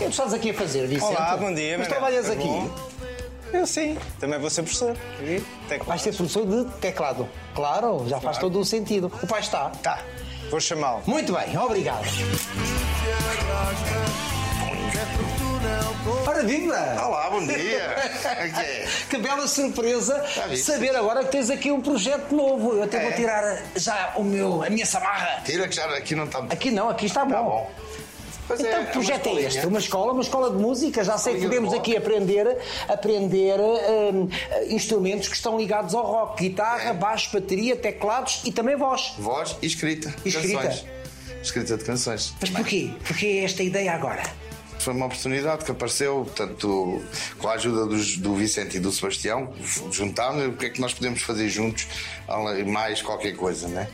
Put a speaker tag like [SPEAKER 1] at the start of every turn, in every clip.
[SPEAKER 1] que é que estás aqui a fazer, Vicente?
[SPEAKER 2] Olá, bom dia.
[SPEAKER 1] Mas trabalhas
[SPEAKER 2] Tudo
[SPEAKER 1] aqui?
[SPEAKER 2] bom? Eu sim, também vou ser professor. E.
[SPEAKER 1] Vais ser professor de teclado. Claro, já faz todo o sentido. O pai está.
[SPEAKER 2] Tá, vou chamá-lo.
[SPEAKER 1] Muito bem, obrigado. Ora, viva!
[SPEAKER 3] Olá, bom dia! Aqui é.
[SPEAKER 1] Que bela surpresa saber agora que tens aqui um projeto novo. Eu até
[SPEAKER 3] É.
[SPEAKER 1] vou tirar já o meu, a minha samarra.
[SPEAKER 3] Tira que já aqui não está.
[SPEAKER 1] Aqui não, aqui está bom.
[SPEAKER 3] bom. Pois
[SPEAKER 1] Então,
[SPEAKER 3] é,
[SPEAKER 1] que projeto é, este? Uma escola, uma escola de música. Já sei que podemos aqui aprender, aprender hum, instrumentos que estão ligados ao rock: guitarra,
[SPEAKER 3] É.
[SPEAKER 1] baixo, bateria, teclados e também voz.
[SPEAKER 3] Voz e escrita.
[SPEAKER 1] E escrita.
[SPEAKER 3] Canções. Escrita de canções.
[SPEAKER 1] Mas porquê? Porquê esta ideia agora?
[SPEAKER 3] Foi uma oportunidade que apareceu, portanto, com a ajuda dos- do Vicente e do Sebastião, juntámos o que é que nós podemos fazer juntos, mais qualquer coisa, né?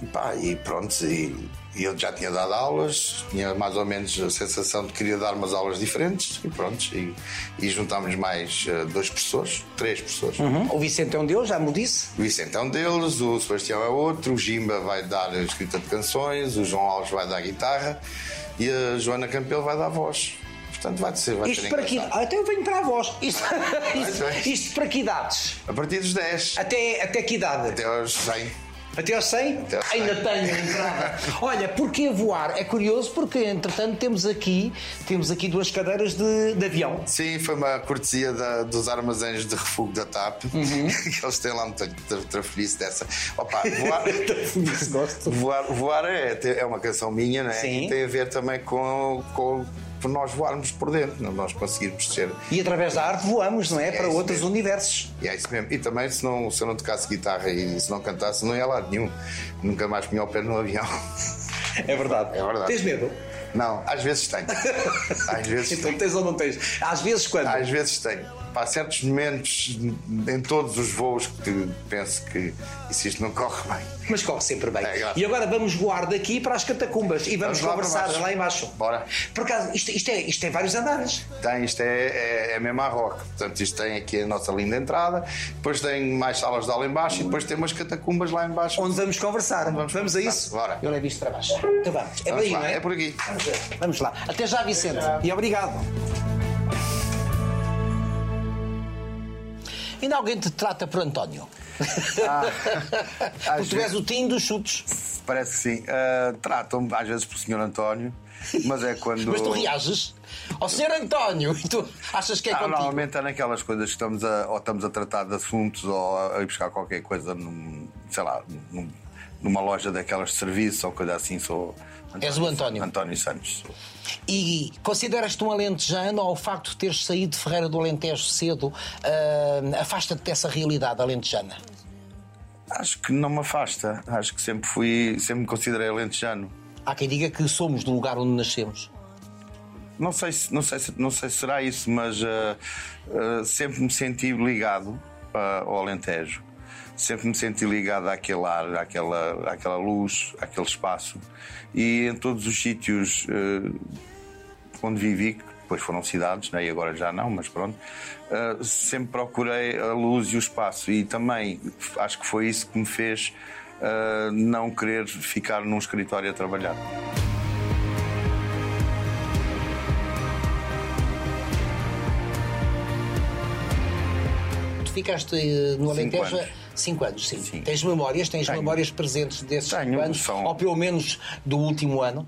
[SPEAKER 3] E, pá, e pronto, e, e eu já tinha dado aulas, tinha mais ou menos a sensação de que queria dar umas aulas diferentes, e pronto, e, e juntámos mais eh, dois professores, três professores.
[SPEAKER 1] O Vicente é um deus, já me disse.
[SPEAKER 3] O Vicente é um deles, o Sebastião é outro, o Jimba vai dar a escrita de canções, o João Alves vai dar guitarra e a Joana Campelo vai dar voz. Portanto, vai ser, vai
[SPEAKER 1] Isto para que Então eu venho para a voz. Isto, isto, isto para que idades?
[SPEAKER 3] A partir dos 10
[SPEAKER 1] Até, até que idade?
[SPEAKER 3] até aos 100.
[SPEAKER 1] Até aos 100?
[SPEAKER 3] Até aos 100.
[SPEAKER 1] Ainda tenho entrada. Olha, porquê voar? É curioso porque, entretanto, temos aqui, temos aqui duas cadeiras de, de avião.
[SPEAKER 3] Sim, foi uma cortesia da- dos armazéns de refúgio da TAP.
[SPEAKER 1] Uhum.
[SPEAKER 3] Eles têm lá muita trafelice dessa. Opa, voar, voar, voar é, é uma canção minha, não é?
[SPEAKER 1] Sim.
[SPEAKER 3] E tem a ver também com, com, por nós voarmos por dentro, não nós conseguirmos ser
[SPEAKER 1] E através da arte voamos, não é? Para
[SPEAKER 3] isso
[SPEAKER 1] outros
[SPEAKER 3] mesmo.
[SPEAKER 1] universos.
[SPEAKER 3] E é isso mesmo. E também, se, não, se eu não tocasse guitarra e se não cantasse, não ia lado nenhum. Nunca mais punha o pé no avião.
[SPEAKER 1] É verdade.
[SPEAKER 3] É verdade.
[SPEAKER 1] Tens medo?
[SPEAKER 3] Não, às vezes tenho. Às vezes
[SPEAKER 1] Então
[SPEAKER 3] tenho.
[SPEAKER 1] tens ou não tens? Às vezes quando?
[SPEAKER 3] Às vezes tenho. Há certos momentos em todos os voos que penso que se isto não corre bem.
[SPEAKER 1] Mas corre sempre bem.
[SPEAKER 3] É, graças.
[SPEAKER 1] e agora vamos voar daqui para as catacumbas e vamos,
[SPEAKER 3] Vamos lá
[SPEAKER 1] conversar lá embaixo.
[SPEAKER 3] Bora.
[SPEAKER 1] Por acaso, isto, isto, é, isto é vários andares.
[SPEAKER 3] Tem, isto é, é, é mesmo a rock. Portanto, isto tem aqui a nossa linda entrada, depois tem mais salas de aula em baixo e depois tem umas catacumbas lá em baixo.
[SPEAKER 1] Onde vamos conversar. Vamos, a
[SPEAKER 3] conversar.
[SPEAKER 1] isso?
[SPEAKER 3] Bora.
[SPEAKER 1] Eu levo isto para baixo. Então vamos. É por
[SPEAKER 3] Vamos
[SPEAKER 1] aí,
[SPEAKER 3] lá,
[SPEAKER 1] não é?
[SPEAKER 3] é por aqui.
[SPEAKER 1] Vamos. Vamos lá. Até já, Vicente. E obrigado. Ainda alguém te trata por António?
[SPEAKER 3] Ah,
[SPEAKER 1] Porque tu és o tim dos chutes.
[SPEAKER 3] Parece que sim. Ah, Tratam-me às vezes por Sr. António, mas é quando.
[SPEAKER 1] Mas tu reages ao Senhor António e tu achas que é
[SPEAKER 3] Ah,
[SPEAKER 1] contigo.
[SPEAKER 3] normalmente é naquelas coisas que estamos a, ou estamos a tratar de assuntos ou a, a ir buscar qualquer coisa num, sei lá, num- numa loja daquelas de serviço ou coisa assim. Sou
[SPEAKER 1] És o António.
[SPEAKER 3] António Santos.
[SPEAKER 1] E consideras-te um alentejano ou o facto de teres saído de Ferreira do Alentejo cedo ah, afasta-te dessa realidade alentejana?
[SPEAKER 3] Acho que não me afasta. Acho que sempre fui, sempre me considerei alentejano.
[SPEAKER 1] Há quem diga que somos do lugar onde nascemos.
[SPEAKER 3] Não sei se, não sei se, não sei se será isso, mas ah, ah, sempre me senti ligado ao Alentejo. Sempre me senti ligado àquele ar, àquela, àquela luz, àquele espaço. E em todos os sítios ah, onde vivi, que depois foram cidades, né? e agora já não, mas pronto, ah, sempre procurei a luz e o espaço. E também acho que foi isso que me fez ah, não querer ficar num escritório a trabalhar.
[SPEAKER 1] Tu ficaste no Alentejo há
[SPEAKER 3] anos.
[SPEAKER 1] cinco anos, sim.
[SPEAKER 3] Sim.
[SPEAKER 1] Tens memórias, tens
[SPEAKER 3] Tenho.
[SPEAKER 1] memórias presentes desses
[SPEAKER 3] Tenho,
[SPEAKER 1] cinco anos,
[SPEAKER 3] são-
[SPEAKER 1] ou pelo menos do último ano.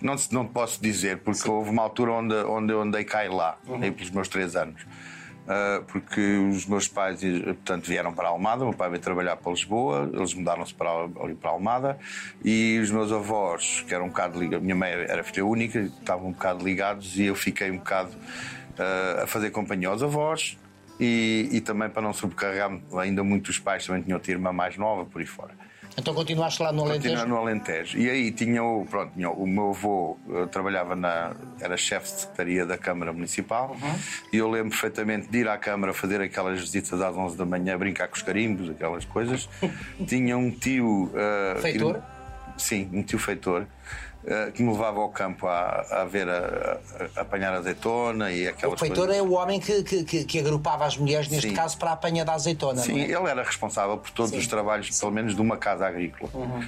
[SPEAKER 3] Não, não posso dizer, porque houve uma altura onde, onde eu andei cá e lá,
[SPEAKER 1] Uhum.
[SPEAKER 3] andei pelos meus três anos. Ah, porque os meus pais, eh, portanto, vieram para a Almada, o meu pai veio trabalhar para Lisboa, eles mudaram-se para, ali para a Almada, e os meus avós, que eram um bocado ligados, minha mãe era filha única, estavam um bocado ligados, e eu fiquei um bocado ah, a fazer companhia aos avós, e, e também para não sobrecarregar ainda muito os pais, também tinham outra irmã mais nova, por aí fora.
[SPEAKER 1] Então continuaste lá no Alentejo?
[SPEAKER 3] Continua no Alentejo. E aí tinha o, pronto, tinha o meu avô eh, trabalhava na. era chefe de secretaria da Câmara Municipal e eu lembro perfeitamente de ir à Câmara fazer aquelas visitas às 11 da manhã, brincar com os carimbos, aquelas coisas. tinha um tio. eh,
[SPEAKER 1] Feitor?
[SPEAKER 3] sim, um tio feitor, uh, que me levava ao campo a, a ver a, a, a apanhar azeitona e aquelas
[SPEAKER 1] O feitor
[SPEAKER 3] coisas.
[SPEAKER 1] é o homem que, que, que, agrupava as mulheres, neste
[SPEAKER 3] Sim.
[SPEAKER 1] caso, para a apanha da azeitona.
[SPEAKER 3] Sim,
[SPEAKER 1] é?
[SPEAKER 3] ele era responsável por todos
[SPEAKER 1] Sim.
[SPEAKER 3] os trabalhos, pelo menos de uma casa agrícola.
[SPEAKER 1] Uhum.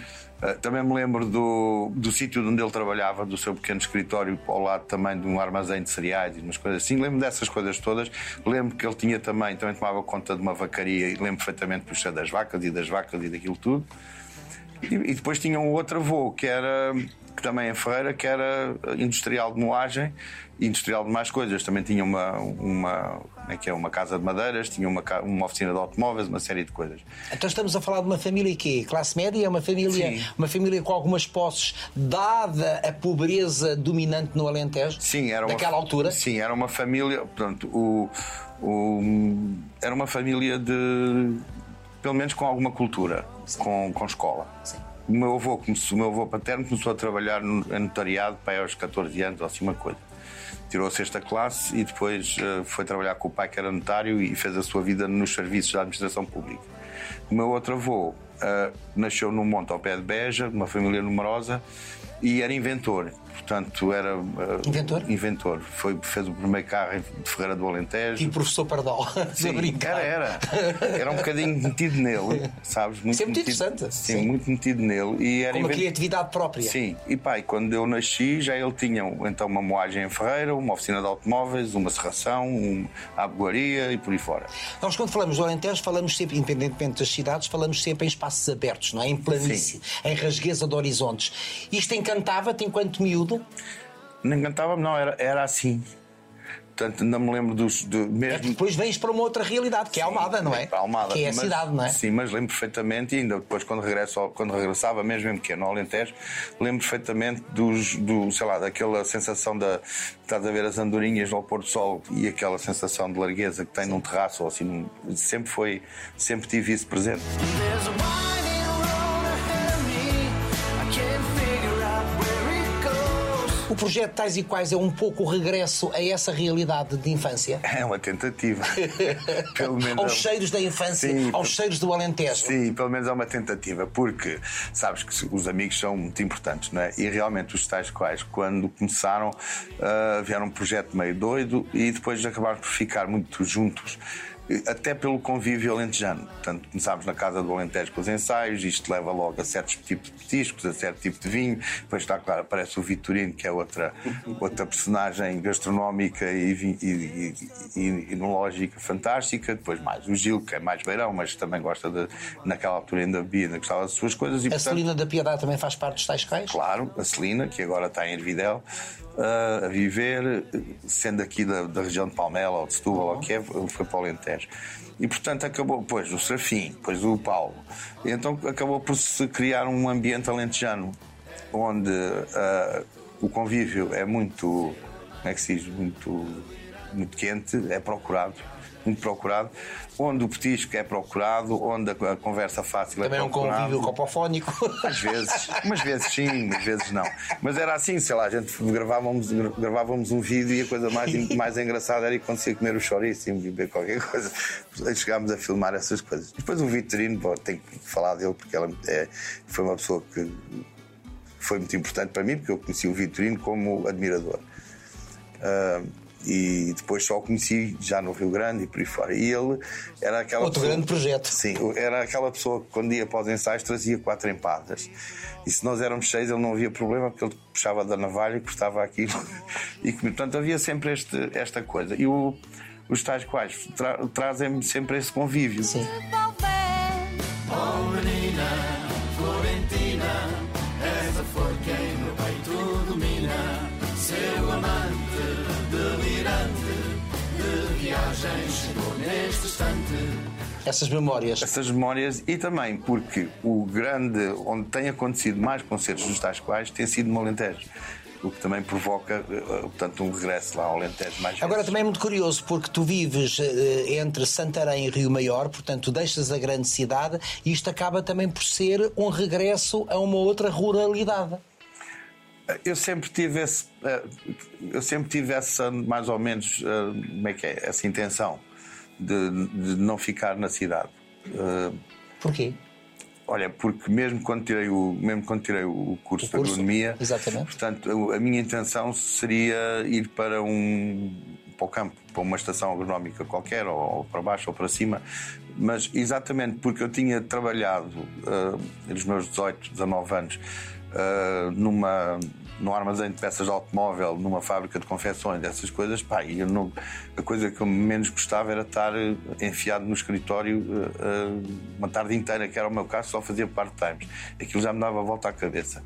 [SPEAKER 3] Uh, também me lembro do, do sítio onde ele trabalhava, do seu pequeno escritório, ao lado também de um armazém de cereais e umas coisas assim. Lembro dessas coisas todas. Lembro que ele tinha também, também tomava conta de uma vacaria e lembro perfeitamente do cheiro das vacas e das vacas e daquilo tudo. E, e depois tinha um outro avô que era que também em Ferreira, que era industrial de moagem industrial de mais coisas. Também tinha uma, uma, é que é, uma casa de madeiras, tinha uma, uma oficina de automóveis, uma série de coisas.
[SPEAKER 1] Então estamos a falar de uma família que Classe média, uma família,
[SPEAKER 3] Sim.
[SPEAKER 1] uma família com algumas posses, dada a pobreza dominante no Alentejo,
[SPEAKER 3] Sim, era uma,
[SPEAKER 1] daquela altura.
[SPEAKER 3] Sim, era uma família. Portanto, o, o- era uma família de. Pelo menos com alguma cultura, com, com escola.
[SPEAKER 1] Sim.
[SPEAKER 3] O meu avô, começou, o meu avô paterno começou a trabalhar no, notariado para aos 14 anos, ou assim uma coisa. Tirou a sexta classe e depois eh, foi trabalhar com o pai, que era notário, e fez a sua vida nos serviços da administração pública. O meu outro avô eh, nasceu num monte ao pé de Beja, de uma família numerosa, e era inventor. Portanto, era. eh,
[SPEAKER 1] Inventor?
[SPEAKER 3] Inventor. Foi, fez o primeiro carro de Ferreira do Alentejo.
[SPEAKER 1] E o professor Pardal,
[SPEAKER 3] Sim,
[SPEAKER 1] brincar.
[SPEAKER 3] era, era. Era um bocadinho metido nele, sabes? Muito
[SPEAKER 1] Isso é muito
[SPEAKER 3] metido-
[SPEAKER 1] interessante.
[SPEAKER 3] Sim,
[SPEAKER 1] Sim.
[SPEAKER 3] muito metido nele. E era
[SPEAKER 1] Com uma
[SPEAKER 3] inven-
[SPEAKER 1] criatividade própria.
[SPEAKER 3] Sim, e pai, quando eu nasci, já ele tinha então uma moagem em Ferreira, uma oficina de automóveis, uma serração, uma aboaria e por aí fora.
[SPEAKER 1] Nós, quando falamos do Alentejo, falamos sempre, independentemente das cidades, falamos sempre em espaços abertos, não é? Em planície, em rasgueza de horizontes. Isto encantava-te enquanto miúdo?
[SPEAKER 3] Não encantava-me, não, era, era assim. Portanto, não me lembro dos. De,
[SPEAKER 1] É
[SPEAKER 3] mesmo
[SPEAKER 1] depois vens para uma outra realidade, que é Almada, não é?
[SPEAKER 3] para Almada.
[SPEAKER 1] Que é a
[SPEAKER 3] mas-
[SPEAKER 1] cidade, não é?
[SPEAKER 3] Sim, mas lembro perfeitamente, e ainda depois quando, regresso, quando regressava, mesmo em pequeno, ao Alentejo, lembro perfeitamente dos, do, sei lá, daquela sensação da. Estás a ver as andorinhas ao pôr do sol e aquela sensação de largueza que tem num terraço, ou assim, sempre foi, sempre tive isso presente.
[SPEAKER 1] Projeto Tais e Quais é um pouco o regresso a essa realidade de infância?
[SPEAKER 3] É uma tentativa. Pelo menos.
[SPEAKER 1] Aos
[SPEAKER 3] é-
[SPEAKER 1] cheiros da infância,
[SPEAKER 3] Sim.
[SPEAKER 1] aos cheiros do Alentejo.
[SPEAKER 3] Sim, pelo menos é uma tentativa, porque sabes que os amigos são muito importantes, não é? E realmente os tais quais, quando começaram, ah, vieram um projeto meio doido e depois acabaram por ficar muito juntos. Até pelo convívio alentejano. Portanto, começámos na Casa do Alentejo com os ensaios, isto leva logo a certos tipos de petiscos, a certo tipo de vinho. Depois está claro, aparece o Vitorino, que é outra, outra personagem gastronómica e, e, e, enológica fantástica. Depois mais o Gil, que é mais beirão, mas também gosta de, naquela altura ainda bebia, ainda gostava das suas coisas. E,
[SPEAKER 1] A
[SPEAKER 3] portanto,
[SPEAKER 1] Celina da Piedade também faz parte dos Tais Quais?
[SPEAKER 3] Claro, a Celina, que agora está em Ervidel, a viver, sendo aqui da, da região de Palmela ou de Setúbal, ou que é, foi para o Alentejo. E portanto acabou, depois o Serafim, depois o Paulo. E então acabou por se criar um ambiente alentejano, onde ah, o convívio é muito, como é que se diz, muito, muito quente, é procurado. Muito procurado, onde o petisco é procurado, onde a, conversa fácil
[SPEAKER 1] Também
[SPEAKER 3] é
[SPEAKER 1] é um convívio copofónico.
[SPEAKER 3] Às vezes, umas vezes sim, umas vezes não. Mas era assim, sei lá, a gente gravávamos, gravávamos um vídeo e a coisa mais, mais engraçada era quando se ia comer o chouriço e beber qualquer coisa. Chegámos a filmar essas coisas. Depois o Vitorino, tenho que falar dele porque ela é, foi uma pessoa que foi muito importante para mim, porque eu conheci o Vitorino como admirador. Ah, e depois só o conheci já no Rio Grande e por aí fora. E ele era aquela
[SPEAKER 1] Outro
[SPEAKER 3] pessoa-
[SPEAKER 1] grande projeto.
[SPEAKER 3] Sim, era aquela pessoa que quando ia para os ensaios trazia quatro empadas. E se nós éramos seis, ele não havia problema, porque ele puxava da navalha e cortava aquilo. E, comia. portanto, havia sempre este, esta coisa. E o- os tais quais tra- trazem sempre esse convívio.
[SPEAKER 1] Sim. Essas memórias.
[SPEAKER 3] Essas memórias e também porque o grande, onde tem acontecido mais concertos dos tais quais, tem sido no Alentejo. O que também provoca, eh, portanto, um regresso lá ao Alentejo mais
[SPEAKER 1] Agora
[SPEAKER 3] vezes.
[SPEAKER 1] também é muito curioso porque tu vives eh, entre Santarém e Rio Maior, portanto tu deixas a grande cidade e isto acaba também por ser um regresso a uma outra ruralidade.
[SPEAKER 3] Eu sempre tive esse, eh, eu sempre tive essa mais ou menos eh, como é que é essa intenção de, de não ficar na cidade. Eh,
[SPEAKER 1] Porquê?
[SPEAKER 3] Olha, porque mesmo quando tirei o, mesmo quando tirei o curso,
[SPEAKER 1] O curso,
[SPEAKER 3] de agronomia,
[SPEAKER 1] exatamente.
[SPEAKER 3] portanto, a a minha intenção seria ir para um para o campo, para uma estação agronómica qualquer, ou, ou para baixo ou para cima, mas exatamente porque eu tinha trabalhado ah, nos meus 18, 19 anos ah, numa num armazém de peças de automóvel, numa fábrica de confecções, essas coisas, pá, eu não, a coisa que eu menos gostava era estar eh, enfiado no escritório eh, uma tarde inteira, que era o meu caso, só fazia part-times. Aquilo já me dava a volta à cabeça.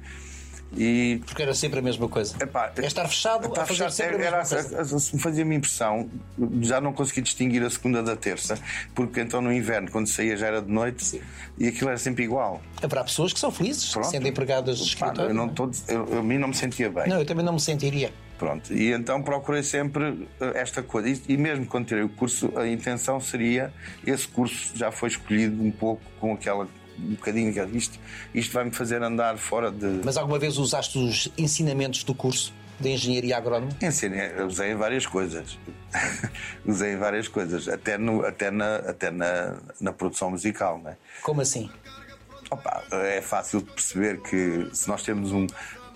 [SPEAKER 3] E
[SPEAKER 1] Porque era sempre a mesma coisa.
[SPEAKER 3] Epá,
[SPEAKER 1] é estar fechado
[SPEAKER 3] Está
[SPEAKER 1] a fazer
[SPEAKER 3] fechado.
[SPEAKER 1] sempre a
[SPEAKER 3] Era-
[SPEAKER 1] mesma coisa.
[SPEAKER 3] se me fazia-me impressão, já não consegui distinguir a segunda da terça, porque então no inverno, quando saía, já era de noite e aquilo era sempre igual.
[SPEAKER 1] Haverá pessoas que são felizes
[SPEAKER 3] Pronto.
[SPEAKER 1] sendo empregadas de
[SPEAKER 3] Pá,
[SPEAKER 1] escritório.
[SPEAKER 3] eu, não tô, eu, eu, a mim não me sentia bem.
[SPEAKER 1] Não, eu também não me sentiria.
[SPEAKER 3] Pronto, e então procurei sempre eh, esta coisa. E, e mesmo quando tirei o curso, a intenção seria. Esse curso já foi escolhido um pouco com aquela. Um bocadinho que isto, isto vai-me fazer andar fora de.
[SPEAKER 1] Mas alguma vez usaste os ensinamentos do curso de Engenharia Agrónoma?
[SPEAKER 3] Ensinei, usei várias coisas. usei várias coisas, até, no, até, na, até na, na produção musical, não é?
[SPEAKER 1] Como assim?
[SPEAKER 3] Opa, é fácil de perceber que se nós temos um,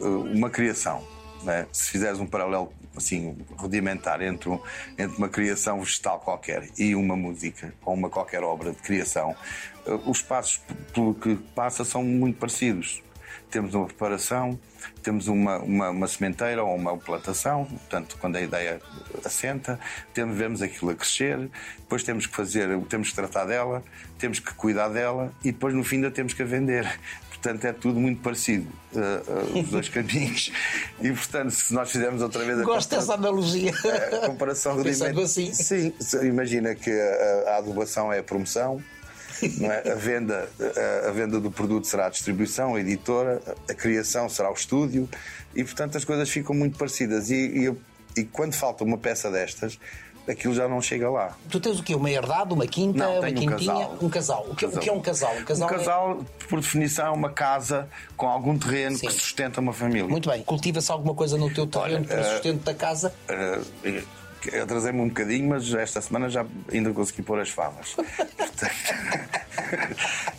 [SPEAKER 3] uma criação, não é? se fizeres um paralelo assim rudimentar entre, um- entre uma criação vegetal qualquer e uma música ou uma qualquer obra de criação, eh, os passos pelo que passa são muito parecidos. Temos uma preparação, temos uma, uma, uma sementeira ou uma plantação, portanto, quando a ideia assenta, temos, vemos aquilo a crescer, depois temos que fazer, temos que tratar dela, temos que cuidar dela e depois no fim ainda temos que a vender. Portanto, é tudo muito parecido, eh, eh, os dois caminhos. E, portanto, se nós fizermos outra vez a
[SPEAKER 1] Gosto dessa analogia.
[SPEAKER 3] a comparação
[SPEAKER 1] Pensando
[SPEAKER 3] rudimentar-
[SPEAKER 1] assim.
[SPEAKER 3] Sim, imagina que a, a adubação é a promoção, é? a, venda, a, a venda do produto será a distribuição, a editora, a criação será o estúdio, e portanto as coisas ficam muito parecidas. E, e e quando falta uma peça destas, aquilo já não chega lá.
[SPEAKER 1] Tu tens o quê? Uma herdade, uma quinta,
[SPEAKER 3] Não,
[SPEAKER 1] uma
[SPEAKER 3] tenho um
[SPEAKER 1] quintinha?
[SPEAKER 3] casal.
[SPEAKER 1] Um casal. O que, o que é um casal? Um casal,
[SPEAKER 3] Um
[SPEAKER 1] é-
[SPEAKER 3] casal, por definição, é uma casa com algum terreno
[SPEAKER 1] Sim.
[SPEAKER 3] que sustenta uma família.
[SPEAKER 1] Muito bem. Cultiva-se alguma coisa no teu terreno
[SPEAKER 3] Olha,
[SPEAKER 1] para
[SPEAKER 3] eh,
[SPEAKER 1] sustento da casa?
[SPEAKER 3] Uh, atrasei-me um bocadinho, mas esta semana já ainda consegui pôr as favas.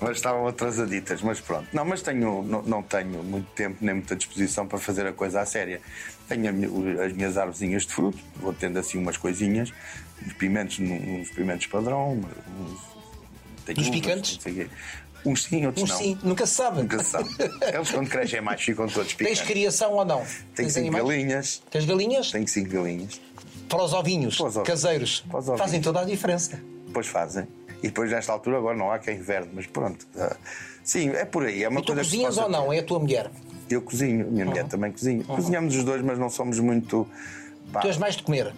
[SPEAKER 3] Mas estavam atrasaditas, mas pronto. Não, mas tenho, não, não tenho muito tempo nem muita disposição para fazer a coisa à séria. Tenho a as minhas árvorezinhas de fruto, vou tendo assim umas coisinhas, uns pimentos, uns pimentos padrão, uns, tenho
[SPEAKER 1] Dos picantes?
[SPEAKER 3] Uns sim, outros
[SPEAKER 1] Um
[SPEAKER 3] não.
[SPEAKER 1] sim, nunca se sabe.
[SPEAKER 3] Nunca se sabe. Eles quando crescem mais ficam todos
[SPEAKER 1] Tens
[SPEAKER 3] picantes.
[SPEAKER 1] criação ou não?
[SPEAKER 3] Tenho
[SPEAKER 1] Tens
[SPEAKER 3] cinco
[SPEAKER 1] animais?
[SPEAKER 3] galinhas.
[SPEAKER 1] Tens galinhas?
[SPEAKER 3] Tenho cinco galinhas.
[SPEAKER 1] Para os ovinhos,
[SPEAKER 3] Para os ovinhos.
[SPEAKER 1] caseiros,
[SPEAKER 3] Para os ovinhos.
[SPEAKER 1] fazem toda a diferença.
[SPEAKER 3] Depois fazem. E depois, nesta altura, agora não há quem inverne, mas pronto. ah, sim, é por aí. É uma
[SPEAKER 1] E tu
[SPEAKER 3] coisa
[SPEAKER 1] cozinhas ou não?
[SPEAKER 3] ter.
[SPEAKER 1] É a tua mulher?
[SPEAKER 3] Eu cozinho, minha mulher também cozinha. Cozinhamos os dois, mas não somos muito. pá,
[SPEAKER 1] Tu és mais de comer.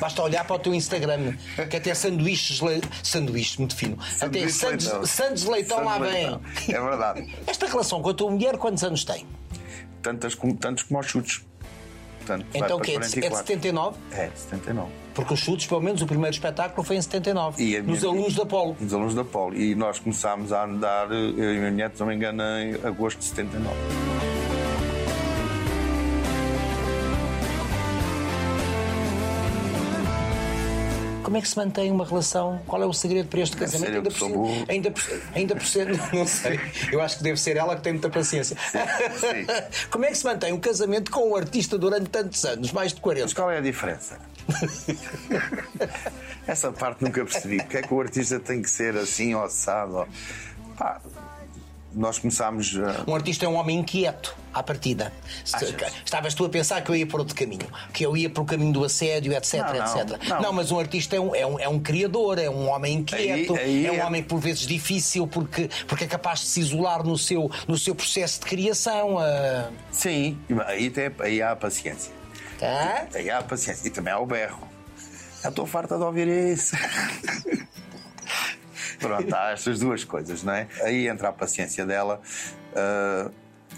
[SPEAKER 1] Basta olhar para o teu Instagram, que até sanduíches, le... sanduíches muito fino. até
[SPEAKER 3] sanduíche
[SPEAKER 1] sandes,
[SPEAKER 3] leitão.
[SPEAKER 1] sandes de leitão lá
[SPEAKER 3] Sandes de
[SPEAKER 1] vem.
[SPEAKER 3] leitão. É verdade.
[SPEAKER 1] Esta relação com a tua mulher, quantos anos tem?
[SPEAKER 3] Tantas tantos como aos chutes. Portanto,
[SPEAKER 1] Então o é? De- É de
[SPEAKER 3] 44.
[SPEAKER 1] 79?
[SPEAKER 3] É, 79.
[SPEAKER 1] Porque os chutes, pelo menos o primeiro espetáculo foi em 79.
[SPEAKER 3] E minha-
[SPEAKER 1] nos alunos da Polo.
[SPEAKER 3] Nos alunos da Polo. E nós começámos a andar, eu e a minha mulher, se não me engano, em agosto de 79.
[SPEAKER 1] Como é que se mantém uma relação? Qual é o segredo para este casamento? ainda, por ser, ainda, por, ainda por ser. Não sei. Eu acho que deve ser ela que tem muita paciência.
[SPEAKER 3] sim.
[SPEAKER 1] Como é que se mantém um casamento com um artista durante tantos anos? Mais de
[SPEAKER 3] Mas
[SPEAKER 1] 40?
[SPEAKER 3] qual é a diferença? Essa parte nunca percebi. Porque é que o artista tem que ser assim, ou- Pá, nós começámos. a-
[SPEAKER 1] Um artista é um homem inquieto, à partida.
[SPEAKER 3] Achas?
[SPEAKER 1] Estavas tu a pensar que eu ia por outro caminho, que eu ia para o caminho do assédio, etc,
[SPEAKER 3] Não, não,
[SPEAKER 1] etc.
[SPEAKER 3] não.
[SPEAKER 1] mas um artista é um, é, um, é um criador, é um homem inquieto,
[SPEAKER 3] Aí- aí
[SPEAKER 1] é um
[SPEAKER 3] é-
[SPEAKER 1] homem por vezes difícil porque, porque é capaz de se isolar no seu, no seu processo de criação. ah.
[SPEAKER 3] Sim, aí, tem, aí há a paciência.
[SPEAKER 1] Tá?
[SPEAKER 3] Aí há a paciência. E também há o berro. Já estou farta de ouvir isso. Pronto, há estas duas coisas, não é? Aí entra a paciência dela, ah,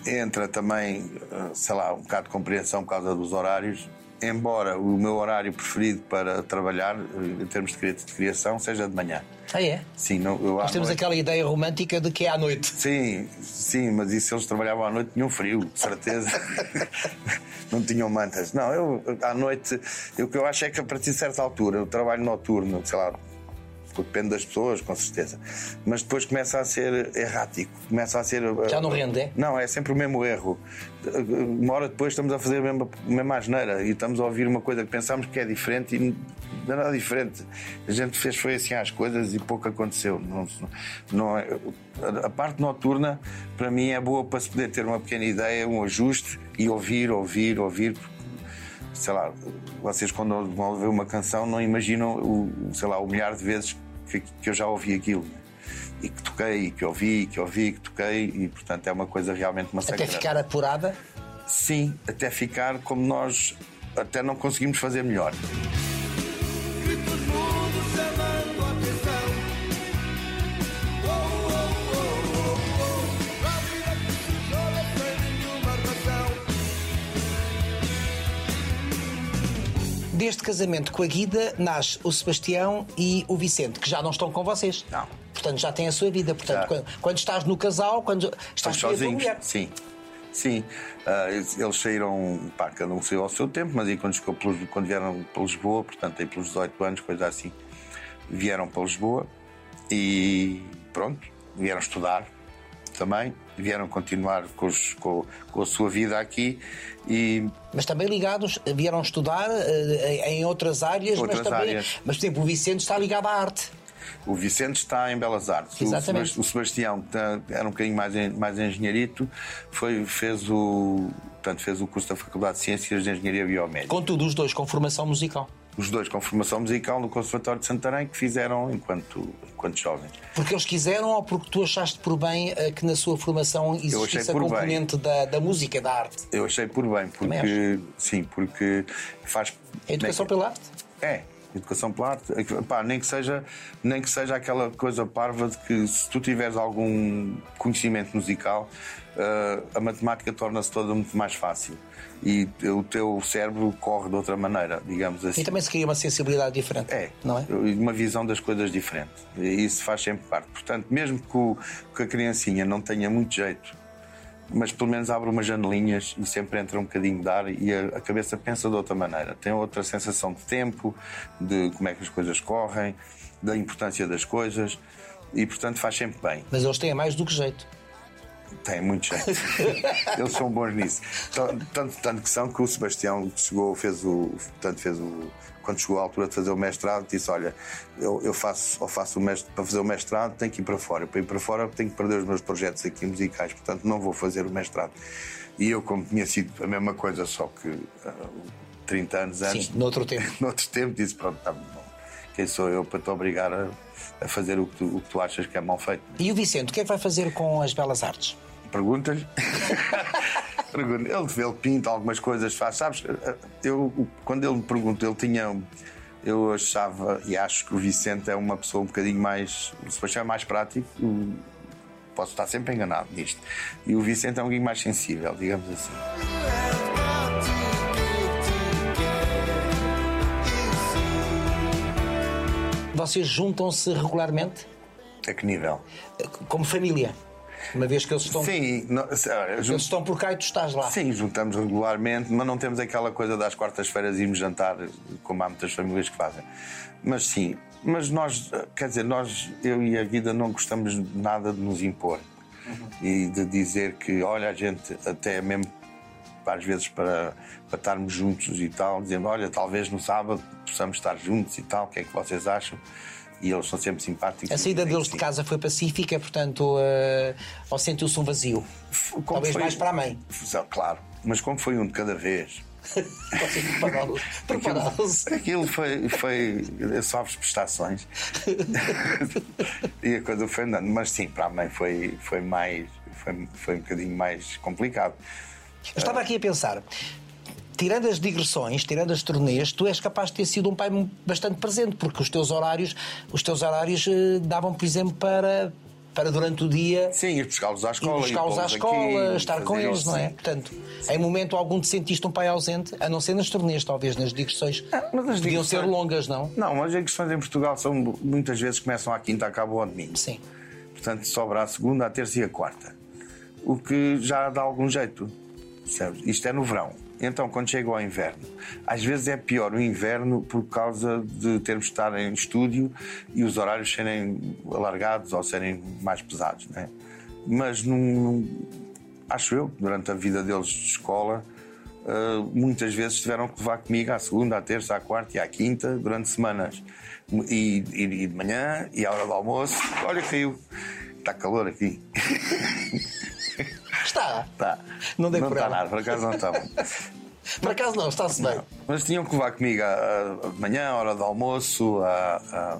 [SPEAKER 3] entra também, ah, sei lá, um bocado de compreensão por causa dos horários. Embora o meu horário preferido para trabalhar, eh, em termos de cria- de criação, seja de manhã.
[SPEAKER 1] Ah, é?
[SPEAKER 3] Sim, não, eu
[SPEAKER 1] Nós temos
[SPEAKER 3] noite-
[SPEAKER 1] aquela ideia romântica de que é à noite.
[SPEAKER 3] Sim, sim, mas e se eles trabalhavam à noite tinham frio, de certeza. não tinham mantas. Não, eu à noite, eu, o que eu acho é que a partir de certa altura, o trabalho noturno, sei lá, depende das pessoas, com certeza. Mas depois começa a ser errático, começa a ser.
[SPEAKER 1] Já não rende, é?
[SPEAKER 3] Não, é sempre o mesmo erro. Uma hora depois estamos a fazer a mesma, a mesma asneira e estamos a ouvir uma coisa que pensamos que é diferente e não é nada diferente. A gente fez foi assim às coisas e pouco aconteceu. Não, não é- a parte noturna, para mim, é boa para se poder ter uma pequena ideia, um ajuste e ouvir, ouvir, ouvir. Sei lá, vocês quando vão ouvir uma canção não imaginam o, sei lá, o milhar de vezes que, que eu já ouvi aquilo. E que toquei, e que ouvi, e que ouvi, e que toquei, e portanto é uma coisa realmente uma
[SPEAKER 1] Até ficar apurada.
[SPEAKER 3] Sim, até ficar como nós até não conseguimos fazer melhor.
[SPEAKER 1] Deste casamento com a Guida nasce o Sebastião e o Vicente, que já não estão com vocês.
[SPEAKER 3] Não.
[SPEAKER 1] Portanto, já têm a sua vida. Portanto, quando, quando estás no casal, quando estás
[SPEAKER 3] sozinhos. Sim. Sim. Ah, eles saíram, pá, cada um saiu ao seu tempo, mas aí quando, pelos- quando vieram para Lisboa, portanto, aí pelos 18 anos, coisa assim, vieram para Lisboa e pronto, vieram estudar também, vieram continuar com, os- com- com a sua vida aqui e
[SPEAKER 1] Mas também ligados, vieram estudar eh, em outras áreas,
[SPEAKER 3] Outras
[SPEAKER 1] mas também.
[SPEAKER 3] áreas.
[SPEAKER 1] Mas, por exemplo, o Vicente está ligado à arte.
[SPEAKER 3] O Vicente está em Belas Artes.
[SPEAKER 1] Exatamente.
[SPEAKER 3] O Sebastião tá- era um bocadinho mais, mais engenheirito, foi, fez, o, portanto, fez o curso da Faculdade de Ciências de Engenharia Biomédica.
[SPEAKER 1] Contudo, os dois com formação musical.
[SPEAKER 3] Os dois com formação musical no Conservatório de Santarém, que fizeram enquanto, enquanto jovens.
[SPEAKER 1] Porque eles quiseram ou porque tu achaste por bem eh, que na sua formação existisse a componente da, da música, da arte?
[SPEAKER 3] Eu achei por bem, porque sim, porque faz.
[SPEAKER 1] A educação pela arte?
[SPEAKER 3] É, educação pela arte. É pá, nem, que seja, nem que seja aquela coisa parva de que se tu tiveres algum conhecimento musical, eh, a matemática torna-se toda muito mais fácil. E o teu cérebro corre de outra maneira, digamos assim.
[SPEAKER 1] E também se cria uma sensibilidade diferente.
[SPEAKER 3] É,
[SPEAKER 1] Não é?
[SPEAKER 3] uma visão das coisas diferente. E isso faz sempre parte. Portanto, mesmo que, o- que a criancinha não tenha muito jeito, mas pelo menos abre umas janelinhas e sempre entra um bocadinho de ar e a, a cabeça pensa de outra maneira. Tem outra sensação de tempo, de como é que as coisas correm, da importância das coisas e, portanto, faz sempre bem.
[SPEAKER 1] Mas eles têm mais do que jeito.
[SPEAKER 3] Tem muito jeito. Eles são bons nisso. Tanto, tanto, tanto que são que o Sebastião chegou, fez o. Portanto, fez o. Quando chegou à altura de fazer o mestrado, disse: Olha, eu, eu faço, ou faço o mestrado, para fazer o mestrado, tenho que ir para fora. Para ir para fora, tenho que perder os meus projetos aqui musicais, portanto, não vou fazer o mestrado. E eu, como tinha sido a mesma coisa, só que ah, 30 anos antes,
[SPEAKER 1] Sim, noutro tempo.
[SPEAKER 3] noutro tempo, disse: Pronto, tá bom. Quem sou eu para te obrigar a, a fazer o que, tu, o que tu achas que é mal feito?
[SPEAKER 1] E o Vicente, o que é que vai fazer com as belas artes?
[SPEAKER 3] Pergunta-lhe. Ele, ele pinta algumas coisas, faz. Sabes, eu, quando ele me perguntou, ele tinha. Eu achava e acho que o Vicente é uma pessoa um bocadinho mais. O Sebastião é mais prático. Posso estar sempre enganado nisto. E o Vicente é um bocadinho mais sensível, digamos assim.
[SPEAKER 1] Vocês juntam-se regularmente
[SPEAKER 3] A que nível?
[SPEAKER 1] como família? Uma vez que eles estão,
[SPEAKER 3] Sim, não,
[SPEAKER 1] eles estão por cá e tu estás lá.
[SPEAKER 3] Sim, juntamos regularmente, mas não temos aquela coisa das quartas-feiras irmos jantar, como há muitas famílias que fazem. Mas sim, mas nós, quer dizer, nós, eu e a vida, não gostamos nada de nos impor e de dizer que, olha, a gente até mesmo às vezes para, para estarmos juntos e tal, dizendo, olha, talvez no sábado possamos estar juntos e tal, o que é que vocês acham? E eles são sempre simpáticos.
[SPEAKER 1] A saída deles de casa foi pacífica, portanto, eh, ou sentiu-se um vazio?
[SPEAKER 3] Como
[SPEAKER 1] Talvez
[SPEAKER 3] foi-
[SPEAKER 1] mais para a mãe.
[SPEAKER 3] Claro, mas como foi um de cada vez.
[SPEAKER 1] Prepararam- prepararam-se.
[SPEAKER 3] Aquilo foi, foi só prestações. e a coisa foi andando. Mas sim, para a mãe foi, foi mais. Foi, foi um bocadinho mais complicado.
[SPEAKER 1] Eu estava aqui a pensar. Tirando as digressões, tirando as turnês, tu és capaz de ter sido um pai bastante presente, porque os teus horários, os teus horários eh, davam, por exemplo, para, para durante o dia
[SPEAKER 3] Sim, ir buscá-los à
[SPEAKER 1] ir
[SPEAKER 3] escola.
[SPEAKER 1] buscá-los
[SPEAKER 3] ir
[SPEAKER 1] à
[SPEAKER 3] pô-los
[SPEAKER 1] escola,
[SPEAKER 3] aqui,
[SPEAKER 1] estar com eles, não é?
[SPEAKER 3] sim.
[SPEAKER 1] Portanto, em momento algum te sentiste um pai ausente, a não ser nas turnês, talvez nas digressões.
[SPEAKER 3] Ah, mas as
[SPEAKER 1] Deviam ser
[SPEAKER 3] digressões-
[SPEAKER 1] longas, não?
[SPEAKER 3] Não, mas as questões em Portugal são muitas vezes começam à quinta, acabam ao domingo.
[SPEAKER 1] Sim.
[SPEAKER 3] Portanto, sobra a segunda, a terça e a quarta. O que já dá algum jeito. Percebes? Isto é no verão. Então, quando chega ao inverno, às vezes é pior o inverno por causa de termos de estar em estúdio e os horários serem alargados ou serem mais pesados, não é? Mas num, acho eu, durante a vida deles de escola, uh, muitas vezes tiveram que levar comigo à segunda, à terça, à quarta e à quinta, durante semanas. E, e- e de manhã, e à hora do almoço. Olha, caiu. Está calor aqui.
[SPEAKER 1] Está.
[SPEAKER 3] Tá.
[SPEAKER 1] Não dei
[SPEAKER 3] não
[SPEAKER 1] por
[SPEAKER 3] está
[SPEAKER 1] ela.
[SPEAKER 3] nada, por acaso não está.
[SPEAKER 1] Por acaso não, está-se bem.
[SPEAKER 3] Mas tinham que levar comigo de manhã, hora do almoço, à- à-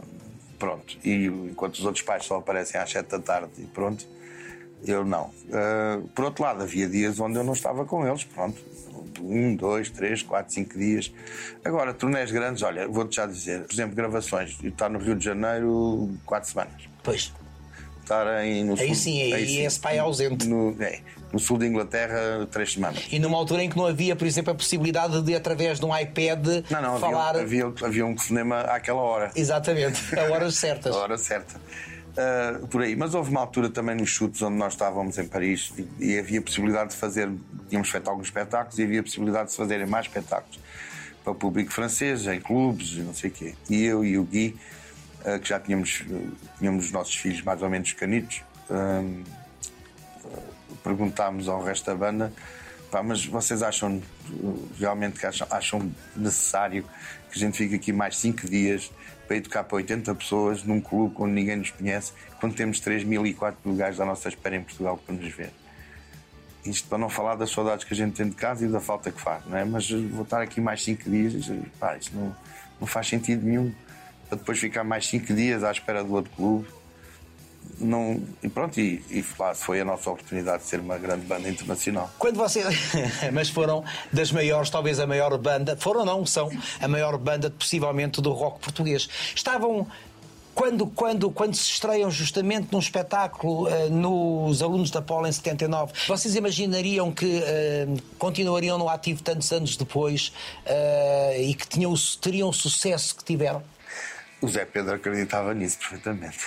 [SPEAKER 3] pronto. E enquanto os outros pais só aparecem às sete da tarde e pronto, eu não. Ah, por outro lado, havia dias onde eu não estava com eles, pronto. Um, dois, três, quatro, cinco dias. Agora, turnés grandes, olha, vou-te já dizer, por exemplo, gravações. Estar no Rio de Janeiro quatro semanas.
[SPEAKER 1] Pois.
[SPEAKER 3] Estar em, no
[SPEAKER 1] Aí
[SPEAKER 3] sul,
[SPEAKER 1] sim, aí esse pai é ausente.
[SPEAKER 3] No, é, no sul de Inglaterra, três semanas.
[SPEAKER 1] E numa altura em que não havia, por exemplo, a possibilidade de, através de um iPad,
[SPEAKER 3] Não, não,
[SPEAKER 1] falar.
[SPEAKER 3] havia, havia, havia um cinema àquela hora.
[SPEAKER 1] Exatamente, a horas certas.
[SPEAKER 3] A hora certa. Ah, por aí. Mas houve uma altura também nos chutes onde nós estávamos em Paris e, e havia possibilidade de fazer. Tínhamos feito alguns espetáculos e havia possibilidade de se fazerem mais espetáculos para o público francês, em clubes e não sei o quê. E eu e o Gui, ah, que já tínhamos, tínhamos os nossos filhos mais ou menos canitos, ah, perguntámos ao resto da banda. Pá, mas vocês acham realmente que acham, acham necessário que a gente fique aqui mais 5 dias para educar para 80 pessoas num clube onde ninguém nos conhece, quando temos 3.004 lugares à nossa espera em Portugal para nos ver? Isto para não falar das saudades que a gente tem de casa e da falta que faz, não é? Mas vou estar aqui mais 5 dias, pá, isto não, não faz sentido nenhum. Para depois ficar mais 5 dias à espera do outro clube não, e pronto, e, e lá foi a nossa oportunidade de ser uma grande banda internacional.
[SPEAKER 1] Quando você. Mas foram das maiores, talvez a maior banda. Foram, não, são a maior banda possivelmente do rock português. Estavam. Quando, quando, quando se estreiam justamente num espetáculo eh, nos Alunos da Polo em 79, vocês imaginariam que eh, continuariam no ativo tantos anos depois eh, e que tinham, teriam o sucesso que tiveram?
[SPEAKER 3] O Zé Pedro acreditava nisso perfeitamente.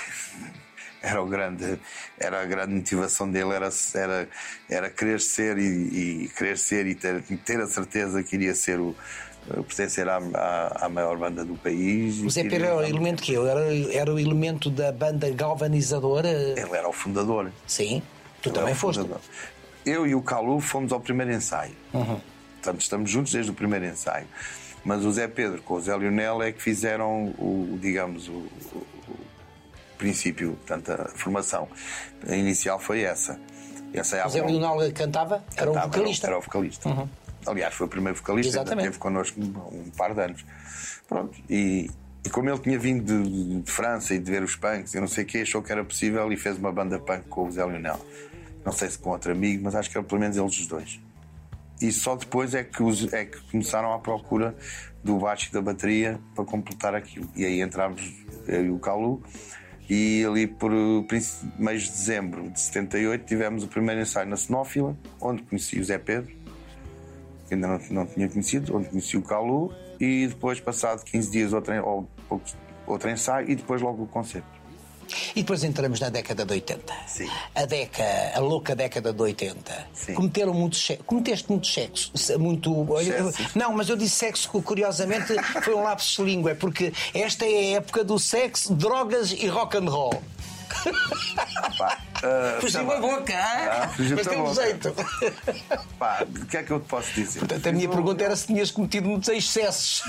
[SPEAKER 3] Era, o grande, era a grande motivação dele, era, era, era querer ser e, e querer ser e ter, ter a certeza que iria ser o pertencer à, à, à maior banda do país.
[SPEAKER 1] O Zé Pedro era o elemento que Era, era o elemento da banda galvanizadora?
[SPEAKER 3] Ele era o fundador.
[SPEAKER 1] Sim, tu
[SPEAKER 3] Ele
[SPEAKER 1] também foste.
[SPEAKER 3] fundador. Eu e o Calu fomos ao primeiro ensaio.
[SPEAKER 1] Uhum.
[SPEAKER 3] Portanto, estamos juntos desde o primeiro ensaio. Mas o Zé Pedro com o Zé Lionel é que fizeram o, digamos, o, o- o princípio, portanto, a formação inicial foi essa. Essa é a
[SPEAKER 1] O Zé Leonel cantava? Era um
[SPEAKER 3] Cantava,
[SPEAKER 1] vocalista.
[SPEAKER 3] Era o vocalista. Aliás, foi o primeiro vocalista,
[SPEAKER 1] Exatamente.
[SPEAKER 3] esteve connosco um, par de anos. Pronto, e, e como ele tinha vindo de, de França e de ver os punks e não sei o que, achou que era possível e fez uma banda punk com o Zé Lionel. Não sei se com outro amigo, mas acho que eram pelo menos eles os dois. E só depois é que, os, é que começaram à procura do baixo da bateria para completar aquilo. E aí entramos eu e o Calu. E ali por mês de dezembro de 78 tivemos o primeiro ensaio na Cenófila, onde conheci o Zé Pedro, que ainda não, não tinha conhecido, onde conheci o Calu. E depois, passado 15 dias, outro, ou outro ensaio e depois logo o concerto.
[SPEAKER 1] E depois entramos na década de 80.
[SPEAKER 3] Sim.
[SPEAKER 1] A década, a louca década de 80.
[SPEAKER 3] Sim.
[SPEAKER 1] Cometeram muito sexo. Cometeste muito sexo. se- Muito.
[SPEAKER 3] Sexo.
[SPEAKER 1] Não, mas eu disse sexo, que, curiosamente foi um lapso de língua, porque esta é a época do sexo, drogas e rock and roll.
[SPEAKER 3] Pá, uh,
[SPEAKER 1] Fugiu
[SPEAKER 3] tá
[SPEAKER 1] a boca,
[SPEAKER 3] Ah, fugiu-te
[SPEAKER 1] mas
[SPEAKER 3] a
[SPEAKER 1] tem um
[SPEAKER 3] boca.
[SPEAKER 1] jeito.
[SPEAKER 3] Pá, o que é que eu te posso dizer?
[SPEAKER 1] Portanto, a minha pergunta era se tinhas cometido muitos excessos.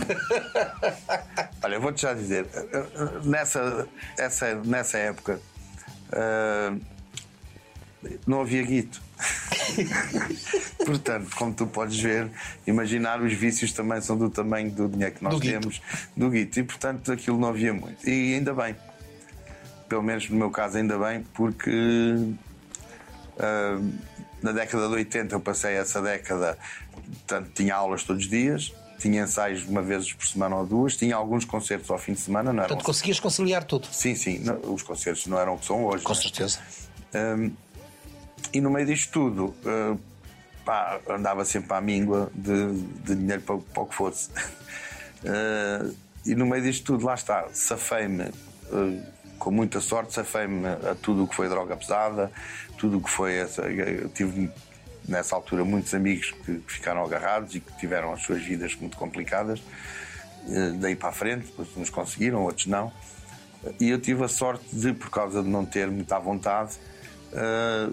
[SPEAKER 3] Olha, eu vou-te já dizer, nessa, essa, nessa época eh, não havia guito. Portanto, como tu podes ver, imaginar os vícios também são do tamanho do dinheiro que nós
[SPEAKER 1] Do guito.
[SPEAKER 3] temos, do guito. E portanto aquilo não havia muito. E ainda bem. Pelo menos no meu caso, ainda bem, porque ah, na década de 80 eu passei essa década, portanto, tinha aulas todos os dias, tinha ensaios uma vez por semana ou duas, tinha alguns concertos ao fim de semana, não eram.
[SPEAKER 1] Portanto, conseguias conciliar tudo.
[SPEAKER 3] Sim, sim, não, os concertos não eram o que são hoje.
[SPEAKER 1] Com
[SPEAKER 3] né?
[SPEAKER 1] certeza.
[SPEAKER 3] Um, e no meio disto tudo, uh, pá, andava sempre à míngua de, de dinheiro para, para o que fosse. Uh, e no meio disto tudo, lá está, safei-me, uh, com muita sorte, safei-me a tudo o que foi droga pesada, tudo o que foi essa. Tive nessa altura muitos amigos que, que ficaram agarrados e que tiveram as suas vidas muito complicadas. Eh, daí para a frente, depois uns conseguiram, outros não. E eu tive a sorte de, por causa de não ter muita vontade, eh,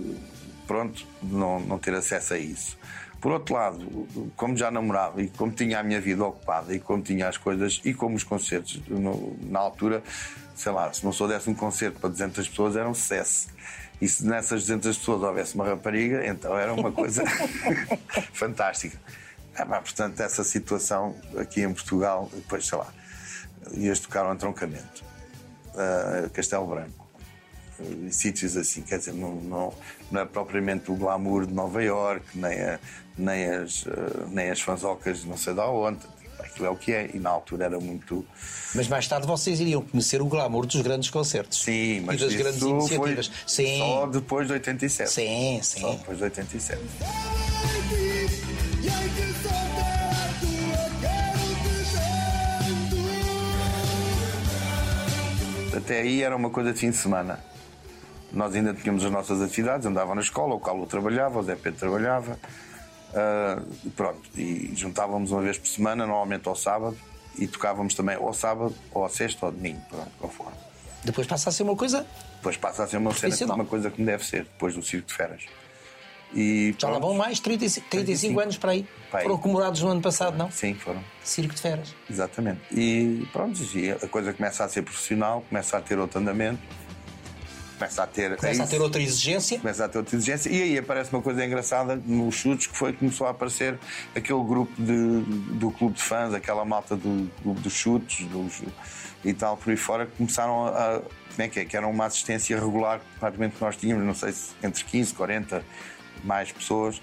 [SPEAKER 3] pronto, não, não ter acesso a isso. Por outro lado, como já namorava e como tinha a minha vida ocupada e como tinha as coisas e como os concertos, no- na altura, sei lá, se não sou desse um concerto para 200 pessoas era um sucesso. E se nessas 200 pessoas houvesse uma rapariga, então era uma coisa fantástica. Ah, pá, portanto, essa situação aqui em Portugal, depois, sei lá, ias tocar um entroncamento, ah, Castelo Branco, e sítios assim, quer dizer, não, não, não é propriamente o glamour de Nova York, nem, a- nem, as, eh, nem as fanzocas de não sei de onde. Aquilo é o que é, e na altura era muito.
[SPEAKER 1] Mas mais tarde vocês iriam conhecer o glamour dos grandes concertos.
[SPEAKER 3] Sim, mas
[SPEAKER 1] e das
[SPEAKER 3] isso
[SPEAKER 1] grandes
[SPEAKER 3] foi
[SPEAKER 1] iniciativas. Sim,
[SPEAKER 3] só depois de 87.
[SPEAKER 1] sim, sim.
[SPEAKER 3] Só depois de 87.
[SPEAKER 4] E ai que saudade eu quero te dando.
[SPEAKER 3] Até aí era uma coisa de fim de semana. Nós ainda tínhamos as nossas atividades, andava na escola, o Carlos trabalhava, o Zé Pedro trabalhava. E pronto, e juntávamos uma vez por semana, normalmente ao sábado, e tocávamos também ao sábado, ou ao sexto, ou ao domingo, pronto, conforme.
[SPEAKER 1] Depois passa a ser uma coisa.
[SPEAKER 3] Depois passa a ser uma, cena, uma coisa que deve ser, depois do Circo de Feras. E
[SPEAKER 1] Já lá vão mais 35, 35
[SPEAKER 3] 35
[SPEAKER 1] anos para aí.
[SPEAKER 3] Aí.
[SPEAKER 1] Foram comemorados no ano passado, não?
[SPEAKER 3] Sim, foram.
[SPEAKER 1] Circo de Feras.
[SPEAKER 3] Exatamente. E pronto, a coisa começa a ser profissional, começa a ter outro andamento, começa a ter.
[SPEAKER 1] Começa
[SPEAKER 3] é
[SPEAKER 1] a ter outra exigência.
[SPEAKER 3] começa a ter outra exigência. E aí aparece uma coisa engraçada nos chutes, que foi que começou a aparecer aquele grupo de, do clube de fãs, aquela malta do clube dos chutes dos, e tal, por aí fora, que começaram a. Como é que é? Que era uma assistência regular, praticamente que nós tínhamos, não sei se entre 15, 40 mais pessoas,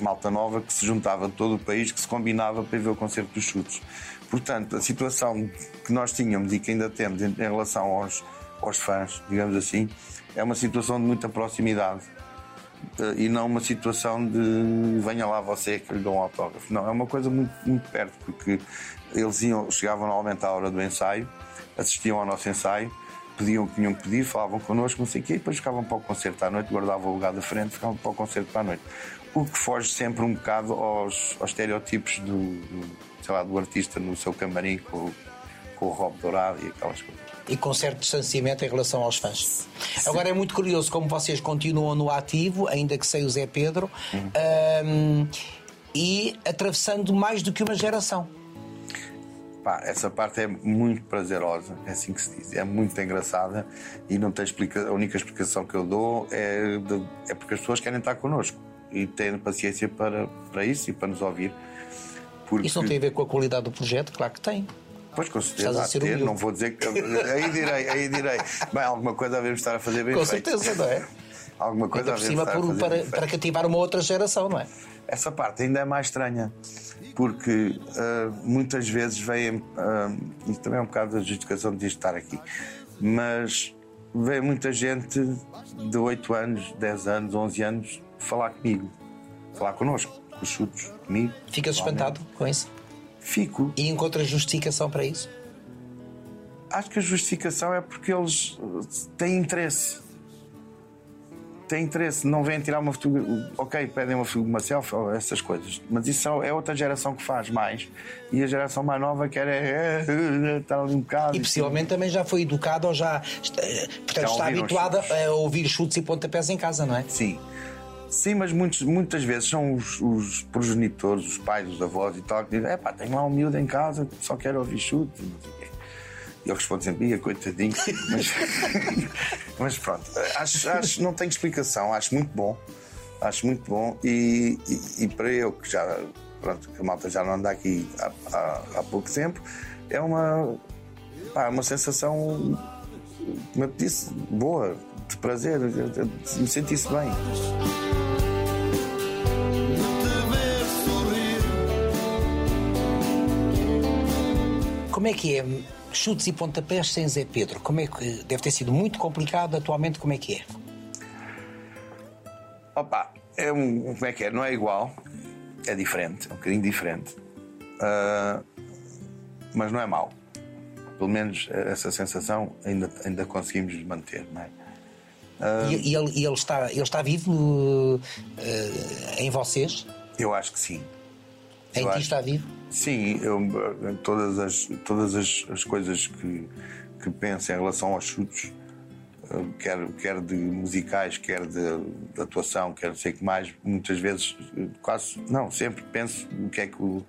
[SPEAKER 3] malta nova, que se juntava de todo o país, que se combinava para ir ver o concerto dos chutes. Portanto, a situação que nós tínhamos e que ainda temos em, em relação aos, aos fãs, digamos assim, é uma situação de muita proximidade e não uma situação de venha lá você que lhe dou um autógrafo. Não, é uma coisa muito, muito perto, porque eles iam, chegavam normalmente à hora do ensaio, assistiam ao nosso ensaio, pediam o que tinham que pedir, falavam connosco, não sei o quê, e depois ficavam para o concerto à noite, guardavam o lugar da frente, ficavam para o concerto a noite. O que foge sempre um bocado aos, aos estereótipos do, do, sei lá, do artista no seu camarim com, com o robe dourado e aquelas coisas.
[SPEAKER 1] E com certo distanciamento em relação aos fãs. Agora é muito curioso como vocês continuam no ativo, ainda que sem o Zé Pedro,
[SPEAKER 3] Uhum.
[SPEAKER 1] ahm, e atravessando mais do que uma geração.
[SPEAKER 3] Pá, essa parte é muito prazerosa, é assim que se diz, é muito engraçada e não tem explica... a única explicação que eu dou é, de- é porque as pessoas querem estar connosco e têm paciência para, para isso e para nos ouvir. Porque...
[SPEAKER 1] Isso não tem a ver com a qualidade do projeto? Claro que tem.
[SPEAKER 3] Pois com certeza
[SPEAKER 1] a
[SPEAKER 3] ter,
[SPEAKER 1] humilde.
[SPEAKER 3] não vou dizer que. Aí direi, aí direi. Bem, alguma coisa devemos estar a fazer bem
[SPEAKER 1] Com
[SPEAKER 3] feito.
[SPEAKER 1] certeza, não é?
[SPEAKER 3] Alguma coisa
[SPEAKER 1] por cima
[SPEAKER 3] estar a
[SPEAKER 1] por-
[SPEAKER 3] fazer
[SPEAKER 1] para, para cativar uma outra geração, não é?
[SPEAKER 3] Essa parte ainda é mais estranha, porque ah, muitas vezes vem. ah, isto também é um bocado da justificação de estar aqui, mas vem muita gente de 8 anos, 10 anos, 11 anos falar comigo, falar connosco, com os chutos, comigo.
[SPEAKER 1] Ficas espantado com isso?
[SPEAKER 3] Fico.
[SPEAKER 1] E encontras justificação para isso?
[SPEAKER 3] Acho que a justificação é porque eles uh, têm interesse. Têm interesse, não vêm tirar uma fotografia. Ok, pedem uma, uma selfie ou essas coisas, mas isso é outra geração que faz mais. E a geração mais nova quer é, é, estar ali um bocado.
[SPEAKER 1] E possivelmente também já foi educado ou já está, eh, portanto,
[SPEAKER 3] Já
[SPEAKER 1] está habituada a ouvir chutes e pontapés em casa, não é?
[SPEAKER 3] Sim. Sim, mas muitos, muitas vezes são os, os progenitores, os pais, os avós e tal, que dizem: é pá, tem lá um miúdo em casa que só quer ouvir chute. e. E eu respondo sempre: ia, coitadinho. mas, mas pronto, acho, acho, não tenho explicação, acho muito bom. Acho muito bom e, e, e para eu que já, pronto, que a malta já não anda aqui há, há, há pouco tempo, é uma, pá, uma sensação, como eu te disse, boa, de prazer, me sentir-se bem.
[SPEAKER 1] Como é que é chutes e pontapés sem Zé Pedro? Como é que deve ter sido muito complicado atualmente? Como é que é?
[SPEAKER 3] Opa, é um, como é que é? Não é igual, é diferente, é um bocadinho diferente, Ah, mas não é mau. Pelo menos essa sensação ainda, ainda conseguimos manter, não é?
[SPEAKER 1] E, e ele, e ele está, ele está vivo no- eh, em vocês?
[SPEAKER 3] Eu acho que sim.
[SPEAKER 1] Em
[SPEAKER 3] Eu
[SPEAKER 1] ti
[SPEAKER 3] acho-
[SPEAKER 1] está vivo?
[SPEAKER 3] Sim, eu, eh, todas as, todas as, as coisas que, que penso em relação aos chutes, eh, quer, quer de musicais, quer de, de atuação, quer não sei o que mais, muitas vezes, eh, quase, não, sempre penso o que é que o,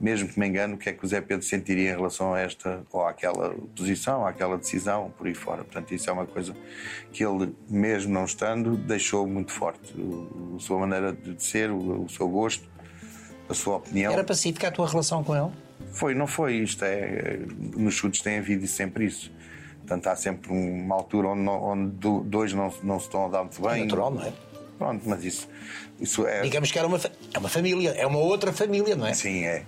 [SPEAKER 3] mesmo que me engano, o que é que o Zé Pedro sentiria em relação a esta ou àquela posição, àquela decisão, por aí fora. Portanto, isso é uma coisa que ele, mesmo não estando, deixou muito forte. A sua maneira de ser, o, o seu gosto, a sua opinião.
[SPEAKER 1] Era pacífica a tua relação com ele?
[SPEAKER 3] Foi, não foi. Isto é. Nos chutes tem havido sempre isso. Portanto, há sempre uma altura onde, não- onde do- dois não, se- não se estão a dar muito bem.
[SPEAKER 1] natural, não é?
[SPEAKER 3] Pronto, mas isso, isso é.
[SPEAKER 1] Digamos que era uma, é uma família, é uma outra família, não é?
[SPEAKER 3] Sim, é.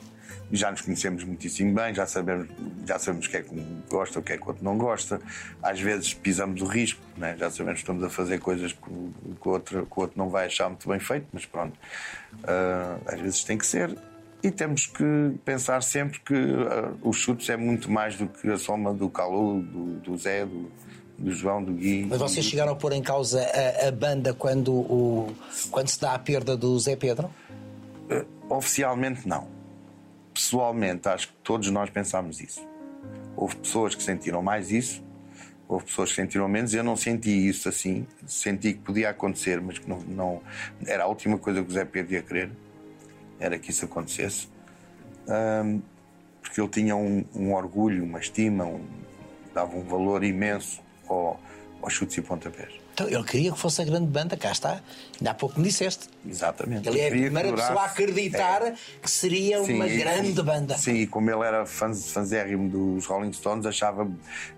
[SPEAKER 3] Já nos conhecemos muitíssimo bem, já sabemos, já sabemos o que é que um gosta, o que é que o outro não gosta. Às vezes pisamos o risco, né? já sabemos que estamos a fazer coisas que o, que o outro, que o outro não vai achar muito bem feito, mas pronto. Ah, às vezes tem que ser. E temos que pensar sempre que ah, os chutes é muito mais do que a soma do Calu, do, do Zé, do, do João, do Gui.
[SPEAKER 1] Mas vocês chegaram a pôr em causa a, a banda quando, o, quando se dá a perda do Zé Pedro?
[SPEAKER 3] Uh, Oficialmente não. Pessoalmente, acho que todos nós pensámos isso. Houve pessoas que sentiram mais isso, houve pessoas que sentiram menos. Eu não senti isso assim. Senti que podia acontecer, mas que não, não- era a última coisa que o Zé Pedro ia querer. Era que isso acontecesse. Ahm, porque ele tinha um, um orgulho, uma estima, um- dava um valor imenso ao, aos chutes e pontapés.
[SPEAKER 1] Então, ele queria que fosse a grande banda, cá está. Ainda há pouco me disseste.
[SPEAKER 3] Exatamente.
[SPEAKER 1] Ele é a primeira pessoa a acreditar
[SPEAKER 3] É.
[SPEAKER 1] que seria uma
[SPEAKER 3] e-
[SPEAKER 1] grande banda.
[SPEAKER 3] Sim, e como ele era fã, fanzérrimo dos Rolling Stones, achava,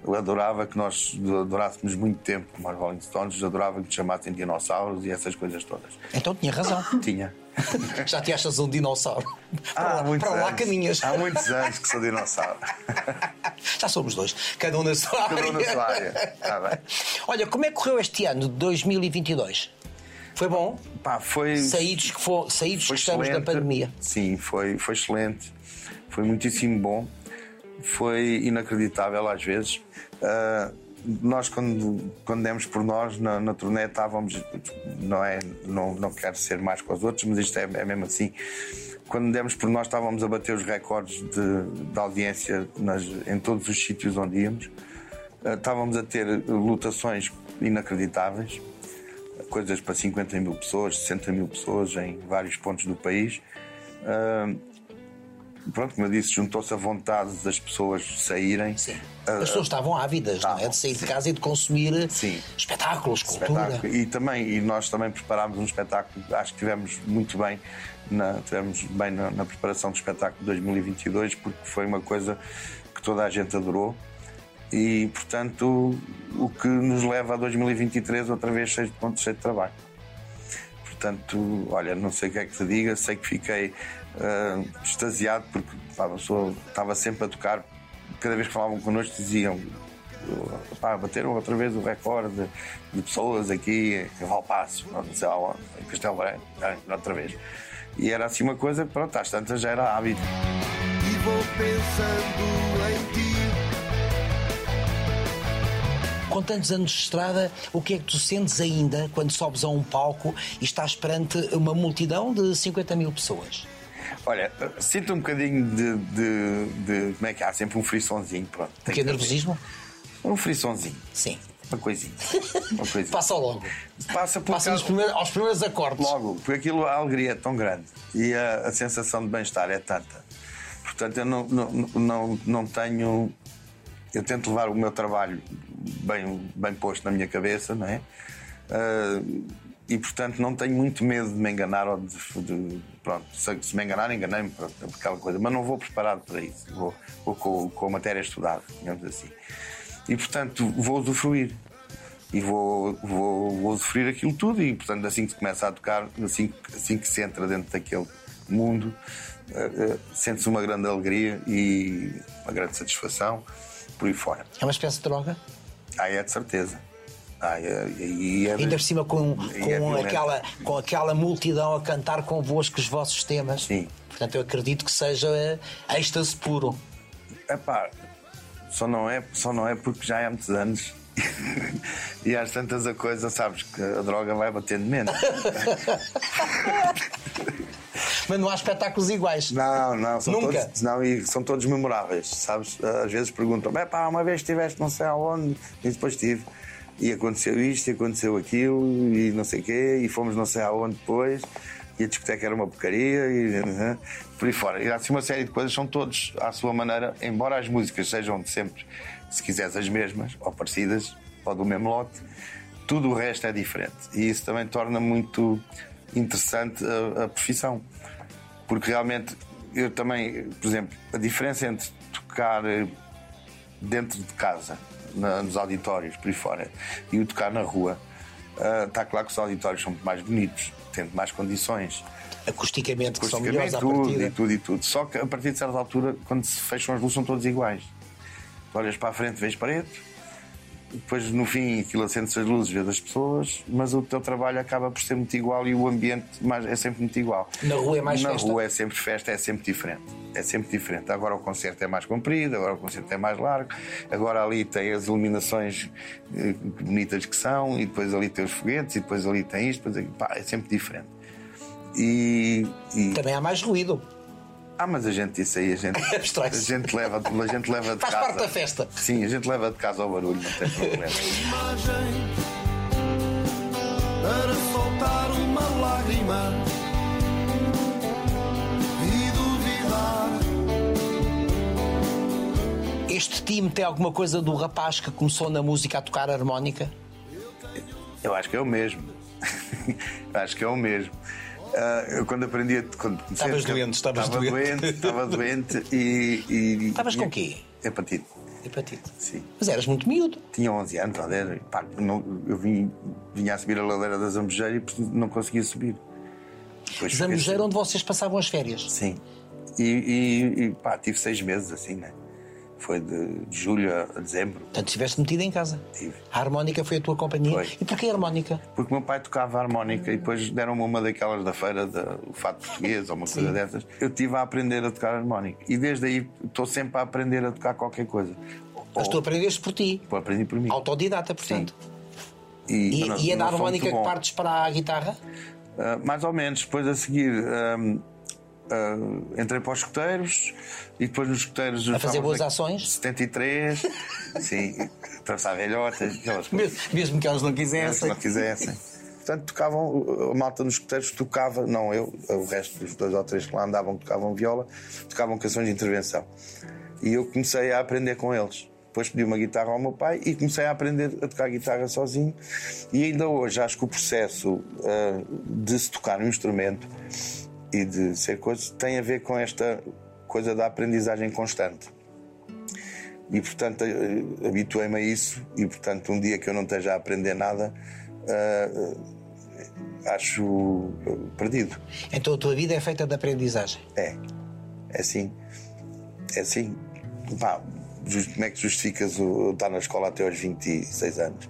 [SPEAKER 3] eu adorava que nós adorássemos muito tempo como os Rolling Stones, adorava que nos chamassem dinossauros e essas coisas todas.
[SPEAKER 1] Então tinha razão.
[SPEAKER 3] Tinha.
[SPEAKER 1] Já te achas um dinossauro. Para, lá,
[SPEAKER 3] muitos
[SPEAKER 1] para lá
[SPEAKER 3] anos.
[SPEAKER 1] caminhas.
[SPEAKER 3] Há muitos anos que sou dinossauro.
[SPEAKER 1] Já somos dois, cada um na sua
[SPEAKER 3] Cada
[SPEAKER 1] área.
[SPEAKER 3] um na sua área. Tá bem.
[SPEAKER 1] Olha, como é que correu este ano de 2022? Foi bom?
[SPEAKER 3] Pá, foi.
[SPEAKER 1] Saídos que, for, saídos que estamos da
[SPEAKER 3] excelente.
[SPEAKER 1] pandemia.
[SPEAKER 3] Sim, foi, foi excelente. Foi muitíssimo bom. Foi inacreditável às vezes. Ah, nós, quando, quando demos por nós na, na turnê, estávamos. Não, é, não, não quero ser mais com os outros, mas isto é, é mesmo assim. Quando demos por nós, estávamos a bater os recordes de, de audiência nas, em todos os sítios onde íamos. Ah, estávamos a ter lotações inacreditáveis coisas para 50 mil pessoas, 60 mil pessoas em vários pontos do país. Ah, pronto, como eu disse, juntou-se a vontade das pessoas saírem.
[SPEAKER 1] Sim.
[SPEAKER 3] Ah,
[SPEAKER 1] As pessoas estavam ávidas, não é?
[SPEAKER 3] estavam,
[SPEAKER 1] De sair de
[SPEAKER 3] sim.
[SPEAKER 1] casa e de consumir
[SPEAKER 3] Sim.
[SPEAKER 1] espetáculos, cultura.
[SPEAKER 3] espetáculo. E também, e nós também preparámos um espetáculo, acho que tivemos muito bem, na, tivemos bem na, na preparação do espetáculo de 2022, porque foi uma coisa que toda a gente adorou. E, portanto, o que nos leva a 2023 outra vez cheio de pontos, cheio de trabalho. Portanto, olha, não sei o que é que te diga, sei que fiquei ah, extasiado porque pá, a pessoa estava sempre a tocar, cada vez que falavam connosco diziam pá, bateram outra vez o recorde de, pessoas aqui em Valpasso, não sei lá, em Castelo Branco, outra vez. E era assim uma coisa, pronto, às tantas já era hábito.
[SPEAKER 4] E vou pensando em ti.
[SPEAKER 1] Com tantos anos de estrada, o que é que tu sentes ainda quando sobes a um palco e estás perante uma multidão de 50 mil pessoas?
[SPEAKER 3] Olha, sinto um bocadinho de, de, de- Como é que há? Sempre um frissonzinho, pronto. Tem
[SPEAKER 1] que é nervosismo?
[SPEAKER 3] Um frissonzinho,
[SPEAKER 1] Sim.
[SPEAKER 3] uma coisinha. Uma coisinha.
[SPEAKER 1] Passa logo.
[SPEAKER 3] Passa por
[SPEAKER 1] Passa
[SPEAKER 3] causa-
[SPEAKER 1] primeiros- aos primeiros acordes.
[SPEAKER 3] Logo, porque aquilo, a alegria é tão grande e a, a sensação de bem-estar é tanta. Portanto, eu não, não, não, não tenho. Eu tento levar o meu trabalho bem, bem posto na minha cabeça, não é? Ah, e, portanto, não tenho muito medo de me enganar ou de. de- pronto, se, me enganar, enganei-me, é aquela coisa. Mas não vou preparado para isso. Vou, vou com, com a matéria estudada, digamos assim. E, portanto, vou usufruir e vou, vou, vou sofrer aquilo tudo e portanto assim que se começa a tocar assim, assim que se entra dentro daquele mundo eh, eh, sente-se uma grande alegria e uma grande satisfação por aí fora
[SPEAKER 1] É uma espécie de droga.
[SPEAKER 3] ah, é de certeza ah, é, e é
[SPEAKER 1] Ainda por cima com,
[SPEAKER 3] é
[SPEAKER 1] com,
[SPEAKER 3] violento.
[SPEAKER 1] aquela, com aquela multidão a cantar convosco os vossos temas.
[SPEAKER 3] Sim.
[SPEAKER 1] Portanto, eu acredito que seja eh, êxtase puro.
[SPEAKER 3] Epá, só não é só não é porque já há muitos anos e às tantas a coisa, sabes que a droga vai batendo menos.
[SPEAKER 1] Mas não há espetáculos iguais.
[SPEAKER 3] Não, não, são
[SPEAKER 1] Nunca?
[SPEAKER 3] todos, não, e são todos memoráveis, sabes? Às vezes perguntam, "É pá, uma vez estiveste não sei aonde, e depois estive. E aconteceu isto, e aconteceu aquilo, e não sei o quê, e fomos não sei aonde depois, e a discoteca era uma porcaria, e por aí fora. E há assim uma série de coisas, são todos à sua maneira, embora as músicas sejam sempre, se quiseres, as mesmas, ou parecidas, ou do mesmo lote, tudo o resto é diferente. E isso também torna muito interessante a, a profissão. Porque realmente eu também, por exemplo, a diferença entre tocar eh, dentro de casa, na- nos auditórios, por aí fora, e o tocar na rua, ah, está claro que os auditórios são muito mais bonitos, têm mais condições.
[SPEAKER 1] Acusticamente, que são melhores
[SPEAKER 3] Acusticamente,
[SPEAKER 1] à
[SPEAKER 3] tudo,
[SPEAKER 1] partida.
[SPEAKER 3] e tudo e tudo. Só que a partir de certa altura, quando se fecham as luzes, são todos iguais. Tu olhas para a frente, vês preto, depois no fim aquilo acende-se as luzes, vês as pessoas, mas o teu trabalho acaba por ser muito igual e o ambiente mais- é sempre muito igual.
[SPEAKER 1] Na rua é mais
[SPEAKER 3] Na
[SPEAKER 1] festa?
[SPEAKER 3] rua é sempre festa, é sempre diferente. É sempre diferente. Agora o concerto é mais comprido, agora o concerto é mais largo, agora ali tem as iluminações eh, bonitas que são, e depois ali tem os foguetes, e depois ali tem isto, depois, aqui, pá, é sempre diferente. E, e-
[SPEAKER 1] Também há mais ruído.
[SPEAKER 3] Ah, mas a gente isso aí, a gente, a gente leva, a gente leva de
[SPEAKER 1] Faz
[SPEAKER 3] casa.
[SPEAKER 1] parte da festa.
[SPEAKER 3] Sim, a gente leva de casa ao barulho, não tem problema.
[SPEAKER 4] imagem para soltar uma lágrima e duvidar.
[SPEAKER 1] Este time tem alguma coisa do rapaz que começou na música a tocar harmónica?
[SPEAKER 3] Eu acho que é o mesmo. Eu acho que é o mesmo. Ah, eu quando aprendi a. Quando
[SPEAKER 1] Estavas doente, estavas
[SPEAKER 3] estava
[SPEAKER 1] doente.
[SPEAKER 3] Estava doente e. e
[SPEAKER 1] Estavas com quê?
[SPEAKER 3] Hepatite.
[SPEAKER 1] Hepatite.
[SPEAKER 3] Sim.
[SPEAKER 1] Mas eras muito miúdo.
[SPEAKER 3] Tinha 11 anos, ver, pá, não- eu vim, vinha a subir a ladeira da Zambujeira e não conseguia subir. Depois
[SPEAKER 1] Zambujeira onde vocês passavam as férias.
[SPEAKER 3] Sim. E, e, e, pá, tive seis meses assim, né? Foi de, julho a dezembro.
[SPEAKER 1] Portanto, estiveste metido em casa.
[SPEAKER 3] Tive.
[SPEAKER 1] A harmónica foi a tua companhia.
[SPEAKER 3] Foi.
[SPEAKER 1] E porquê a harmónica?
[SPEAKER 3] Porque o meu pai tocava harmónica e depois deram-me uma daquelas da feira, da, o fato português ou uma coisa dessas. Eu tive a aprender a tocar harmónica. E desde aí estou sempre a aprender a tocar qualquer coisa.
[SPEAKER 1] Mas tu aprendeste por ti.
[SPEAKER 3] Ou aprendi por mim.
[SPEAKER 1] Autodidata, portanto.
[SPEAKER 3] E,
[SPEAKER 1] E,
[SPEAKER 3] não-
[SPEAKER 1] e é da harmónica que partes para a guitarra?
[SPEAKER 3] Ah, mais ou menos. Depois a seguir ahm, ah, entrei para os escuteiros e depois nos escuteiros.
[SPEAKER 1] A fazer boas ações?
[SPEAKER 3] 73, sim, atravessar velhotas.
[SPEAKER 1] Mesmo, mesmo que elas não
[SPEAKER 3] se
[SPEAKER 1] quisessem.
[SPEAKER 3] não quisessem. Portanto, tocavam, a malta nos escuteiros tocava, não eu, o resto dos dois ou três que lá andavam tocavam viola, tocavam canções de intervenção. E eu comecei a aprender com eles. Depois pedi uma guitarra ao meu pai e comecei a aprender a tocar guitarra sozinho. E ainda hoje acho que o processo ah, de se tocar um instrumento e de ser coisa tem a ver com esta coisa da aprendizagem constante. E portanto eh, habituei-me a isso e portanto um dia que eu não esteja a aprender nada ah, acho perdido.
[SPEAKER 1] Então a tua vida é feita de aprendizagem.
[SPEAKER 3] É. É assim. É assim. Pá, como é que justificas o estar na escola até aos 26 anos?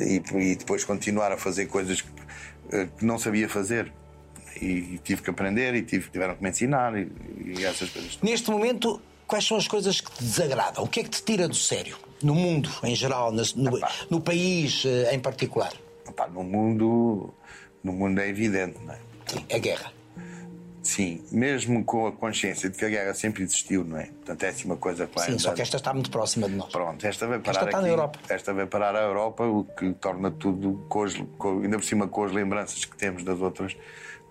[SPEAKER 3] E, e depois continuar a fazer coisas que, que não sabia fazer. E, e tive que aprender e tive, tiveram que me ensinar e, e essas coisas.
[SPEAKER 1] Neste momento, quais são as coisas que te desagradam? O que é que te tira do sério? No mundo, em geral, no,
[SPEAKER 3] Epá.
[SPEAKER 1] no país eh, em particular?
[SPEAKER 3] Pá, no mundo no mundo é evidente, não é?
[SPEAKER 1] Sim, a guerra.
[SPEAKER 3] Sim, mesmo com a consciência de que a guerra sempre existiu, não é? Portanto, é assim uma coisa que vai
[SPEAKER 1] Sim, só que esta está muito próxima de nós.
[SPEAKER 3] Pronto, esta vai
[SPEAKER 1] Esta
[SPEAKER 3] parar
[SPEAKER 1] está
[SPEAKER 3] aqui.
[SPEAKER 1] na Europa.
[SPEAKER 3] Esta vai parar a Europa, o que torna tudo, com as- com- ainda por cima com as lembranças que temos das outras,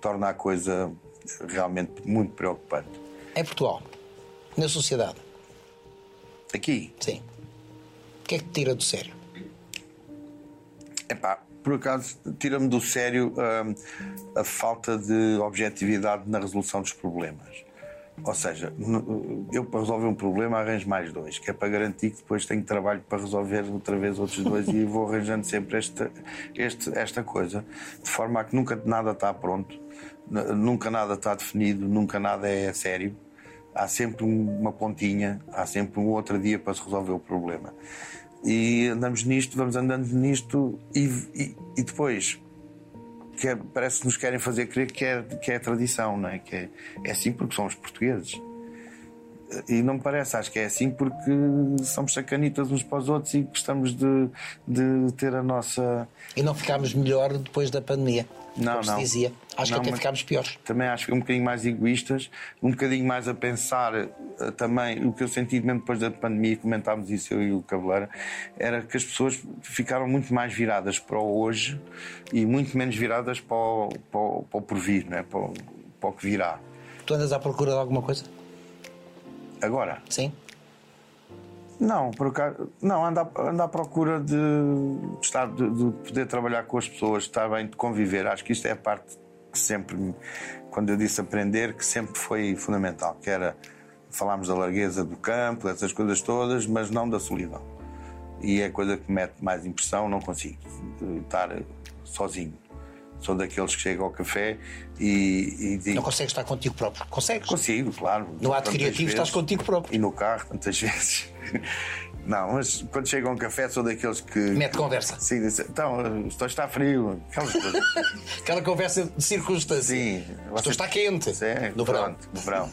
[SPEAKER 3] torna a coisa realmente muito preocupante.
[SPEAKER 1] Em Portugal, na sociedade,
[SPEAKER 3] Aqui,
[SPEAKER 1] sim. O que é que te tira do sério?
[SPEAKER 3] epá, por acaso, tira-me do sério hum, a falta de objetividade na resolução dos problemas. Ou seja, eu para resolver um problema arranjo mais dois, que é para garantir que depois tenho trabalho para resolver outra vez outros dois e vou arranjando sempre esta, este- esta coisa, de forma a que nunca nada está pronto, nunca nada está definido, nunca nada é sério. Há sempre um- uma pontinha, há sempre um outro dia para se resolver o problema. E andamos nisto, vamos andando nisto e, e- e depois que parece que nos querem fazer crer que é, que é tradição, não é? Que é, é assim porque somos portugueses. E não me parece, acho que é assim porque somos sacanitas uns para os outros e gostamos de, de ter a nossa.
[SPEAKER 1] E não ficámos melhor depois da pandemia.
[SPEAKER 3] Não,
[SPEAKER 1] como
[SPEAKER 3] não.
[SPEAKER 1] se dizia. Acho
[SPEAKER 3] Não,
[SPEAKER 1] que até ficámos piores.
[SPEAKER 3] Também acho que um bocadinho mais egoístas, um bocadinho mais a pensar eh, também. O que eu senti mesmo depois da pandemia, comentámos isso eu e o Cabeleira, era que as pessoas ficaram muito mais viradas para o hoje e muito menos viradas para o, para o, para o porvir, não é? para, o, para o que virá.
[SPEAKER 1] Tu andas à procura de alguma coisa?
[SPEAKER 3] Agora,
[SPEAKER 1] Sim.
[SPEAKER 3] Não, por acaso, não, anda, à- à procura de, estar, de, de poder trabalhar com as pessoas, estar bem, de conviver. Acho que isto é a parte que sempre, quando eu disse aprender, que sempre foi fundamental, que era falarmos da largueza do campo, dessas coisas todas, mas não da solidão. E é a coisa que me mete mais impressão, não consigo estar sozinho. Sou daqueles que chegam ao café e, e digo.
[SPEAKER 1] Não consegues estar contigo próprio. Consegues?
[SPEAKER 3] Consigo, claro.
[SPEAKER 1] No ato criativo estás
[SPEAKER 3] vezes.
[SPEAKER 1] contigo próprio.
[SPEAKER 3] E no carro, tantas vezes. Não, mas quando chega a um café sou daqueles que.
[SPEAKER 1] Mete conversa.
[SPEAKER 3] Sim, diz, então, estou está frio.
[SPEAKER 1] Aquela conversa de circunstância.
[SPEAKER 3] Sim.
[SPEAKER 1] Isto está quente.
[SPEAKER 3] Sim,
[SPEAKER 1] no verão.
[SPEAKER 3] pronto, no verão.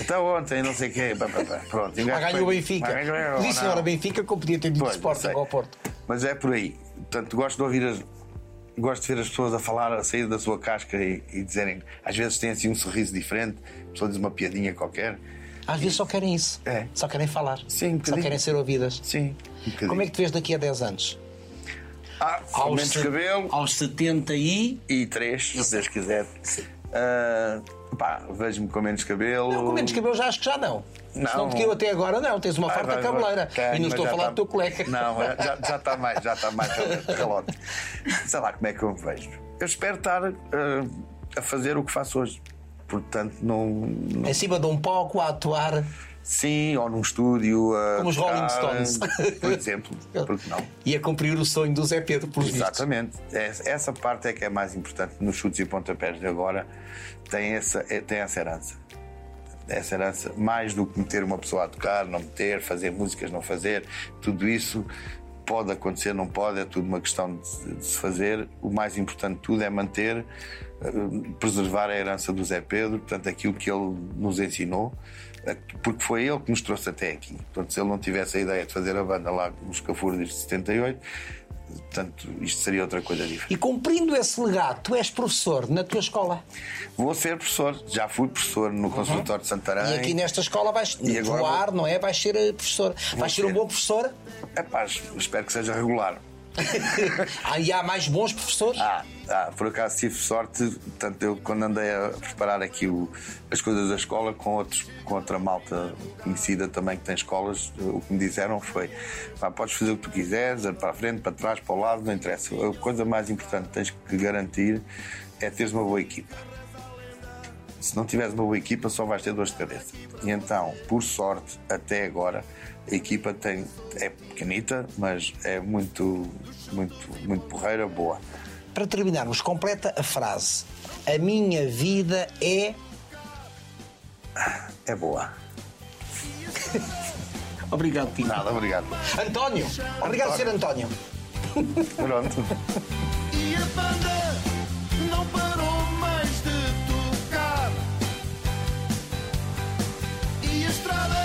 [SPEAKER 3] Então ontem, não sei o quê. pá, pá, pá, Pronto. um
[SPEAKER 1] ganhou o
[SPEAKER 3] foi-
[SPEAKER 1] Benfica.
[SPEAKER 3] Ganhou,
[SPEAKER 1] Disse
[SPEAKER 3] não.
[SPEAKER 1] agora Benfica que eu podia ter dito
[SPEAKER 3] Pois,
[SPEAKER 1] Sporting ao Porto.
[SPEAKER 3] Mas é por aí. Portanto, gosto de ouvir as. Gosto de ver as pessoas a falar, a sair da sua casca e, e dizerem. Às vezes têm assim um sorriso diferente, a pessoa diz uma piadinha qualquer.
[SPEAKER 1] Às vezes só querem isso.
[SPEAKER 3] É.
[SPEAKER 1] Só querem falar.
[SPEAKER 3] Sim, um
[SPEAKER 1] Só querem ser ouvidas.
[SPEAKER 3] Sim. Um.
[SPEAKER 1] Como é que te vês daqui a 10 anos?
[SPEAKER 3] Ah, com menos
[SPEAKER 1] se-
[SPEAKER 3] cabelo.
[SPEAKER 1] aos 70 e.
[SPEAKER 3] e três, se Deus quiser. Ah, pá, vejo-me com menos cabelo.
[SPEAKER 1] Não, com menos cabelo já acho que já não.
[SPEAKER 3] Não.
[SPEAKER 1] Se não te até agora, não. Tens uma farta
[SPEAKER 3] vai, vai.
[SPEAKER 1] cabeleira.
[SPEAKER 3] Tenho,
[SPEAKER 1] e não estou a falar
[SPEAKER 3] tá-
[SPEAKER 1] do teu colega.
[SPEAKER 3] Não, já, já está mais, já está mais calote. Sei lá como é que eu me vejo. Eu espero estar ah, a fazer o que faço hoje. Portanto, não, não-
[SPEAKER 1] Em cima de um palco a atuar.
[SPEAKER 3] Sim, ou num estúdio. a
[SPEAKER 1] Como os Rolling Stones.
[SPEAKER 3] Por exemplo. Porque não?
[SPEAKER 1] E a cumprir o sonho do Zé Pedro, vistos.
[SPEAKER 3] Exatamente. Essa essa parte é que é mais importante nos chutes e pontapés de agora. Tem essa, é- tem essa herança. Essa herança, mais do que meter uma pessoa a tocar, não meter, fazer músicas, não fazer, tudo isso pode acontecer, não pode, é tudo uma questão de, de se fazer. O mais importante de tudo é manter, eh, preservar a herança do Zé Pedro, portanto, aquilo que ele nos ensinou, eh, porque foi ele que nos trouxe até aqui. Portanto, se ele não tivesse a ideia de fazer a banda lá nos Cafurdos de 78, Portanto, isto seria outra coisa diferente.
[SPEAKER 1] E cumprindo esse legado, tu és professor na tua escola.
[SPEAKER 3] Vou ser professor, já fui professor no Consultório de Santarém.
[SPEAKER 1] E aqui nesta escola vais
[SPEAKER 3] E
[SPEAKER 1] voar,
[SPEAKER 3] vou-
[SPEAKER 1] não é? Vais ser eh, professor. Vais ser um
[SPEAKER 3] ser.
[SPEAKER 1] bom professor.
[SPEAKER 3] Epá, espero que seja regular.
[SPEAKER 1] E há mais bons professores.
[SPEAKER 3] Ah, ah, por acaso tive sorte, portanto, eu quando andei a preparar aqui o- as coisas da escola com, outros, com outra malta conhecida também que tem escolas, o que me disseram foi: pá, podes fazer o que tu quiseres, para a frente, para trás, para o lado, não interessa. A coisa mais importante que tens que garantir é teres uma boa equipa. Se não tiveres uma boa equipa, só vais ter dor de cabeça. E então, por sorte, até agora, a equipa tem, é pequenita, mas é muito, muito, muito porreira, boa.
[SPEAKER 1] Para terminarmos, completa a frase: A minha vida é.
[SPEAKER 3] É boa.
[SPEAKER 1] obrigado, Tino.
[SPEAKER 3] Nada, obrigado.
[SPEAKER 1] António! Obrigado, por Sr. António.
[SPEAKER 3] Pronto.
[SPEAKER 4] e a banda não parou mais de tocar. E a estrada.